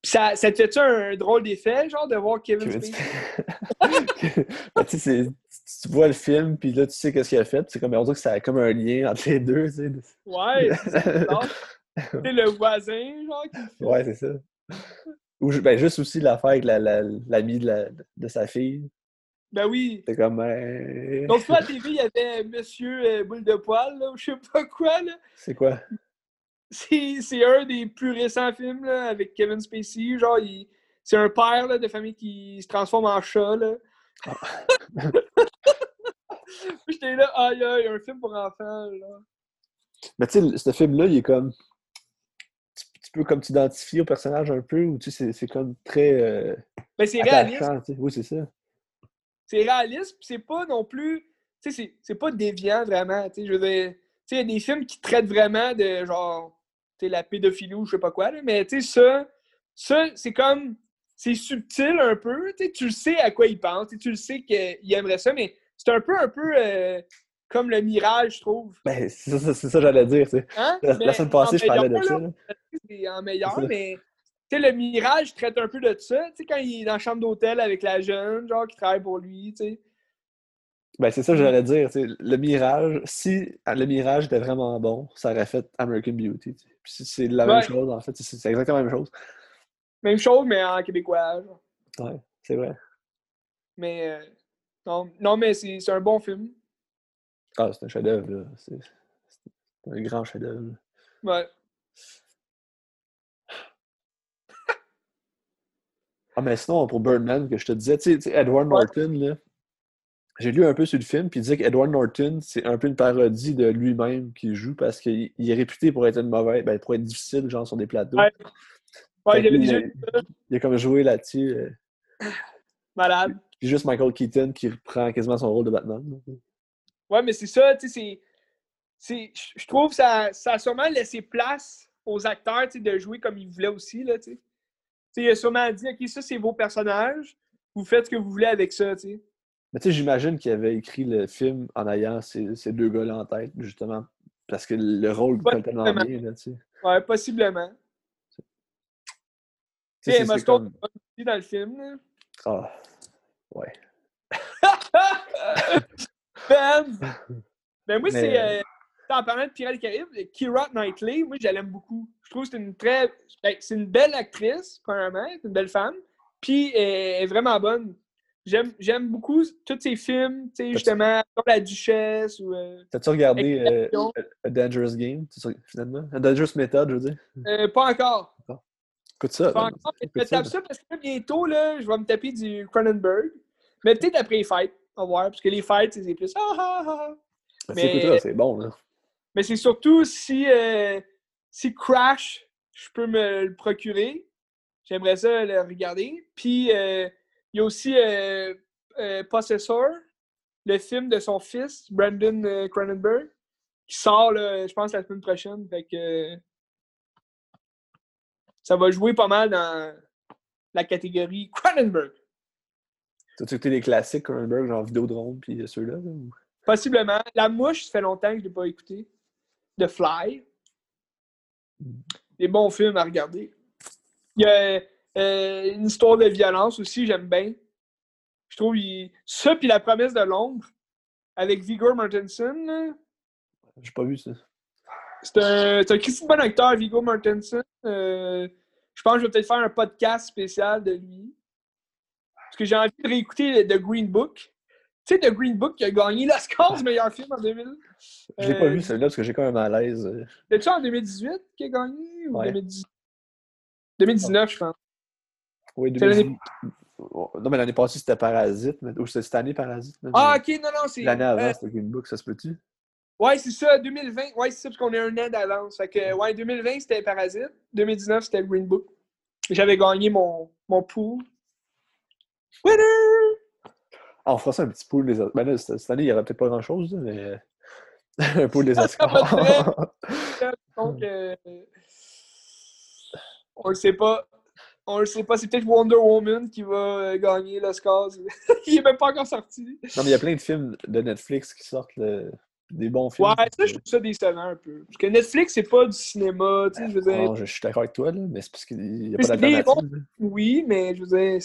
Ça, ça te fait-tu un drôle d'effet, genre, de voir Kevin Kevin Spacey? Ben, tu sais, tu vois le film, puis là, tu sais qu'est-ce qu'il a fait. puis C'est comme, on dirait que ça a comme un lien entre les deux. Tu sais. Ouais, c'est le voisin, genre, qui ouais, c'est ça. Ou ben, juste aussi l'affaire avec la- la- l'ami de, la- de sa fille. Ben oui. C'est comme. euh, Donc, toi, à la TV, il y avait Monsieur euh, Boule de Poil, là, ou je sais pas quoi, là. C'est quoi? C'est un des plus récents films là, avec Kevin Spacey. Genre, c'est un père là, de famille qui se transforme en chat. Là. Puis J'étais là, aïe aïe, un film pour enfants. Là. Mais tu sais, ce film-là, il est comme. Tu, tu peux comme t'identifier au personnage un peu, ou tu sais, c'est- comme très. euh, Mais c'est réaliste. Oui, c'est ça. C'est réaliste, puis c'est pas non plus. Tu sais, c'est- c'est pas déviant vraiment. Tu sais, je veux dire. Tu sais, il y a des films qui traitent vraiment de genre. La pédophilie ou je sais pas quoi, là, mais tu sais, ça, ça c'est comme. C'est subtil un peu. Tu sais, tu le sais à quoi il pense. tu le sais qu'il aimerait ça, mais c'est un peu, un peu euh, comme le mirage, je trouve. Ben, c'est ça, j'allais dire, tu sais. Hein? La, semaine passée, je parlais de ça. c'est en meilleur, mais tu sais, le mirage traite un peu de ça. Tu sais, quand il est dans la chambre d'hôtel avec la jeune, genre, qui travaille pour lui, tu sais. Ben, c'est ça que j'allais dire. tu sais. Le Mirage, si le Mirage était vraiment bon, ça aurait fait American Beauty. tu sais. C'est- la même chose, en fait. C'est exactement la même chose. Même chose, mais en québécois. genre. Ouais, c'est vrai. Mais euh, non, non, mais c'est un bon film. Ah, c'est un chef-d'œuvre, là. C'est un grand chef-d'œuvre. Ouais. Ah, mais sinon, pour Birdman, que je te disais, tu sais, Edward. Norton, là, j'ai lu un peu sur le film, puis il disait qu'Edward Norton, c'est un peu une parodie de lui-même qu'il joue parce qu'il il est réputé pour être une mauvaise, ben, pour être difficile, genre sur des plateaux. Ouais. Déjà il, vu ça. il a comme joué là-dessus. euh, Malade. Puis juste Michael Keaton qui reprend quasiment son rôle de Batman. Ouais, mais c'est ça, tu sais, c'est-. Je trouve que ça, ça a sûrement laissé place aux acteurs, de jouer comme ils voulaient aussi, là, tu sais. Tu sais, il a sûrement dit, OK, ça, c'est vos personnages, vous faites ce que vous voulez avec ça, tu sais. Mais tu sais, j'imagine qu'il avait écrit le film en ayant ces, ces deux gars-là en tête, justement. Parce que le rôle colle tellement bien, là, tu sais. Ouais, possiblement. Tu sais, c'est- comme... dans le film, là. Ah, ouais. Ben! Ben moi, Mais- c'est. euh, en parlant de Pirates des Caraïbes, Kira Knightley, moi, je l'aime beaucoup. Je trouve que c'est une très. ben, c'est une belle actrice, premièrement, c'est une belle femme. Puis, elle est vraiment bonne. J'aime j'aime beaucoup tous ses films, tu sais, justement, comme La Duchesse ou. euh, T'as-tu regardé euh, Exception. A Dangerous Game, finalement? A Dangerous Method, je veux dire? euh, pas encore. Écoute ça. Pas encore, mais je me tape ça parce que bientôt, là, je vais me taper du Cronenberg. Mais peut-être après les fights, on va voir. Parce que les fights, c'est plus. Ah, ah, ah. Ben, mais- tu écouteras, c'est bon, là. Mais c'est surtout si, euh, si Crash, je peux me le procurer. J'aimerais ça le regarder. Puis, euh, il y a aussi euh, euh, Possessor, le film de son fils, Brandon euh, Cronenberg, qui sort, là, je pense, la semaine prochaine. Fait que ça va jouer pas mal dans la catégorie Cronenberg. T'as-tu écouté les classiques Cronenberg, genre Vidéodrome, puis ceux-là? ou- Possiblement. La Mouche, ça fait longtemps que je ne l'ai pas écouté. The Fly. Des bons films à regarder. Il y a euh, une histoire de violence aussi, j'aime bien. Je trouve il... ça, puis La promesse de l'ombre, avec Viggo Mortensen. J'ai pas vu ça. C'est un, un Christy bon acteur, Viggo Mortensen. Euh, je pense que je vais peut-être faire un podcast spécial de lui. Parce que j'ai envie de réécouter The Green Book. Tu sais, The Green Book qui a gagné l'Oscar du meilleur film en 2000. Je l'ai pas Euh, vu celui-là parce que j'ai quand même un malaise. euh. C'était-tu en 2018 qui a gagné ou Ouais. 2010? 2019, je pense. Oui, C'est l'année- 2018. Non, mais l'année passée, c'était Parasite. Ou c'était cette année, Parasite. Ah, ok, non, non, c'est. L'année avant, euh, c'était Green Book, ça se peut-tu? ouais, c'est ça, 2020. Ouais, c'est ça, parce qu'on est un an d'avance. Fait que, ouais, 2020, c'était Parasite. 2019, c'était Green Book. J'avais gagné mon, mon pool. Winner! Ah, on fera ça un petit pool des Oscars. Ben là, cette année, il n'y aurait peut-être pas grand-chose, mais. un pool des Oscars. Donc, euh, on le sait pas. On le sait pas. C'est peut-être Wonder Woman qui va euh, gagner l'Oscar. Il est même pas encore sorti. Non, mais il y a plein de films de Netflix qui sortent, des bons films. Ouais, ça, je trouve ça décevant un peu. Parce que Netflix, c'est pas du cinéma. Tu sais, je veux dire, Non, je, suis d'accord avec toi, là, mais c'est parce qu'il n'y a pas d'alternative. là. oui, mais je veux dire,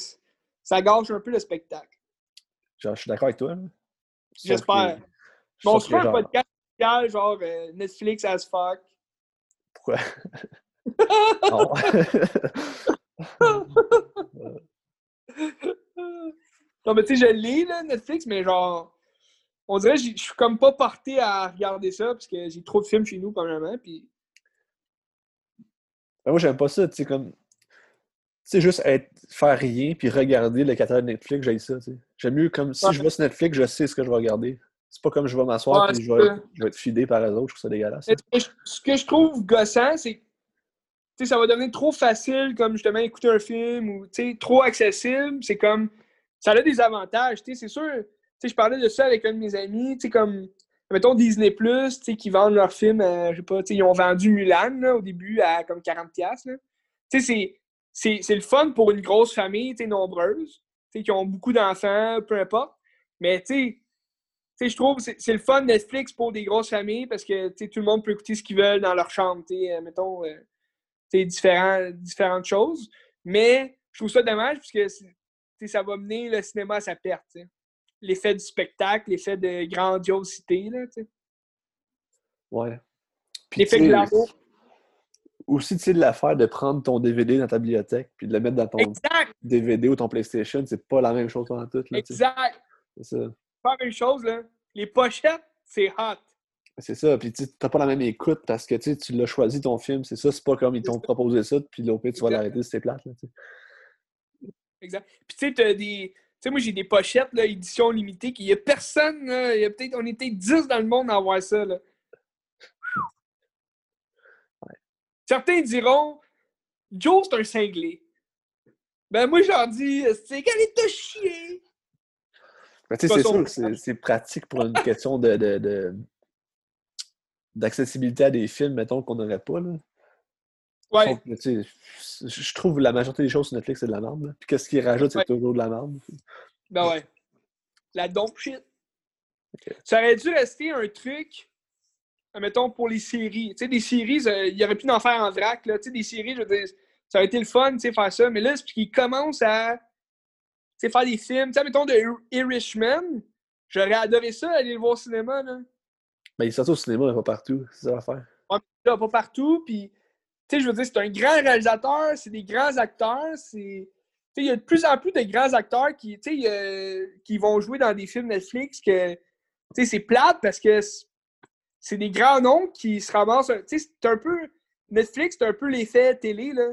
ça gâche un peu le spectacle. Genre, je suis d'accord avec toi. J'espère. Mais on se fait un genre, podcast spécial, genre euh, Netflix as fuck. Pourquoi? Non. non, mais tu sais, je l'ai, là, Netflix, mais genre, on dirait que je suis comme pas porté à regarder ça parce que j'ai trop de films chez nous, premièrement. Puis, Ben, moi, j'aime pas ça, tu sais, comme. Tu sais, juste être, faire rien puis regarder le catalogue Netflix, j'aime ça, tu sais. J'aime mieux comme si Ouais. je vais sur Netflix, je sais ce que je vais regarder. C'est pas comme je vais m'asseoir Ouais, puis je vais, ça. je vais être fidé par les autres, je trouve ça dégueulasse. Ce que je- trouve gossant, c'est sais, ça va devenir trop facile, comme justement écouter un film, ou trop accessible. C'est comme. Ça a des avantages, c'est sûr. Je parlais de ça avec un de mes amis, comme. Mettons Disney, sais, qui vendent leurs films, à, je sais pas, ils ont vendu Mulan, là, au début, à comme 40$. là. Tu sais, c'est- le fun pour une grosse famille, nombreuse, qui ont beaucoup d'enfants, peu importe. Mais, tu sais, je trouve que c'est le fun Netflix pour des grosses familles parce que tout le monde peut écouter ce qu'ils veulent dans leur chambre, euh, mettons, euh, différents, différentes choses. Mais je trouve ça dommage parce que ça va mener le cinéma à sa perte. L'effet du spectacle, l'effet de grandiosité, là. Ouais. Puis, l'effet sais, glamour. Aussi, tu sais, de l'affaire de prendre ton DVD dans ta bibliothèque puis de le mettre dans ton Exact, DVD ou ton PlayStation, c'est pas la même chose pendant tout. Là, exact. C'est ça. Pas une chose, là. Les pochettes, c'est hot. C'est ça. Puis tu t'as pas la même écoute parce que tu tu l'as choisi ton film. C'est ça. C'est pas comme ils t'ont proposé ça. Puis l'OP, tu vas l'arrêter si c'est plate. Là, tu. Exact. Puis tu sais, t'as des. Tu sais, moi, j'ai des pochettes, là, édition limitée, qu'il y a personne, là, il y a peut-être, on peut-être 10 dans le monde à avoir ça, là. Certains diront, Joe, c'est un cinglé. Ben, moi, je leur dis, c'est qu'elle est de chier. Mais tu sais, c'est sûr que c'est- c'est pratique pour une question de, de- de- d'accessibilité à des films, mettons, qu'on n'aurait pas. Là. Ouais, que, je trouve la majorité des choses sur Netflix, c'est de la merde. Puis qu'est-ce qu'ils rajoutent, c'est toujours de la merde. ben ouais. La dope shit. Ça aurait dû rester un truc, mettons, pour les séries. Tu sais, des séries, euh, il aurait pu en faire en vrac, là. Tu sais, des séries, je veux dire, ça aurait été le fun, tu sais, faire ça. Mais là, c'est qu'ils commencent à, tu sais, faire des films. Tu sais, mettons, de Ir- Irishman, j'aurais adoré ça, aller le voir au cinéma, là. Mais ils sortent au cinéma, mais pas partout. C'est ça l'affaire. Ouais, là, pas partout, puis, tu sais, je veux dire, c'est un grand réalisateur, c'est des grands acteurs, c'est... Tu sais, il y a de plus en plus de grands acteurs qui, tu sais, euh, qui vont jouer dans des films Netflix que, tu sais, c'est plate parce que c'est- des grands noms qui se ramassent... Tu sais, c'est un peu... Netflix, c'est un peu l'effet télé, là.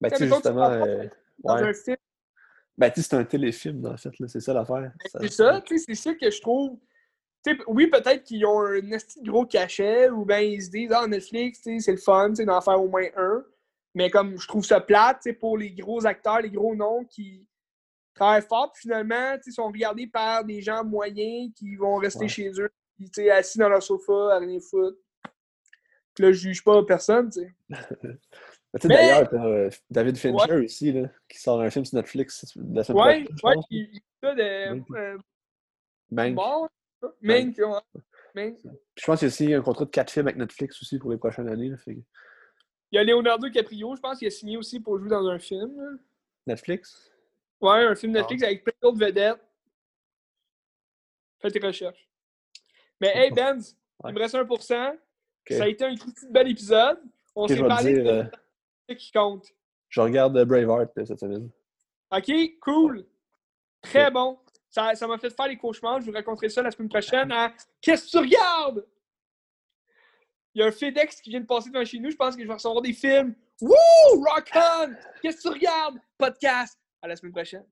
Ben, Tu sais, justement, euh, Dans ouais. un film. Ben, tu sais, c'est un téléfilm, en fait, là. C'est ça l'affaire. Ça- C'est ça, tu sais, c'est ça que je trouve. Oui, peut-être qu'ils ont un gros cachet, ou bien ils se disent, ah, Netflix, c'est le fun, tu sais, d'en faire au moins un. Mais comme je trouve ça plate, tu sais, pour les gros acteurs, les gros noms qui travaillent fort, puis finalement, sais, sont regardés par des gens moyens qui vont rester Ouais. chez eux, puis, tu sais, assis dans leur sofa, à rien foutre. Puis là, je juge pas personne, tu sais. Ben, tu sais, Mais- D'ailleurs, t'as euh, David Fincher ici, là, qui sort un film sur Netflix la semaine Ouais, prochaine, ouais, il il fait ça de. Euh, Ouais. Mank. Puis je pense qu'il y a aussi un contrat de 4 films avec Netflix aussi pour les prochaines années. là, fait que- Il y a Leonardo DiCaprio, je pense qu'il a signé aussi pour jouer dans un film. là. Netflix? Ouais, un film Ah. Netflix avec plein d'autres vedettes. Fais tes recherches. Mais hey, Benz, Ouais. il me reste 1%. Ok. Ça a été un petit bel épisode. On s'est parlé dire, de euh, ce qui compte. Je regarde euh, Braveheart cette semaine. OK, cool. Très bon. Ça ça m'a fait faire les cauchemars. Je vous raconterai ça la semaine prochaine Qu'est-ce que tu regardes? Il y a un FedEx qui vient de passer devant chez nous. Je pense que je vais recevoir des films. Wouh! Rock on! Qu'est-ce que tu regardes? Podcast. À la semaine prochaine.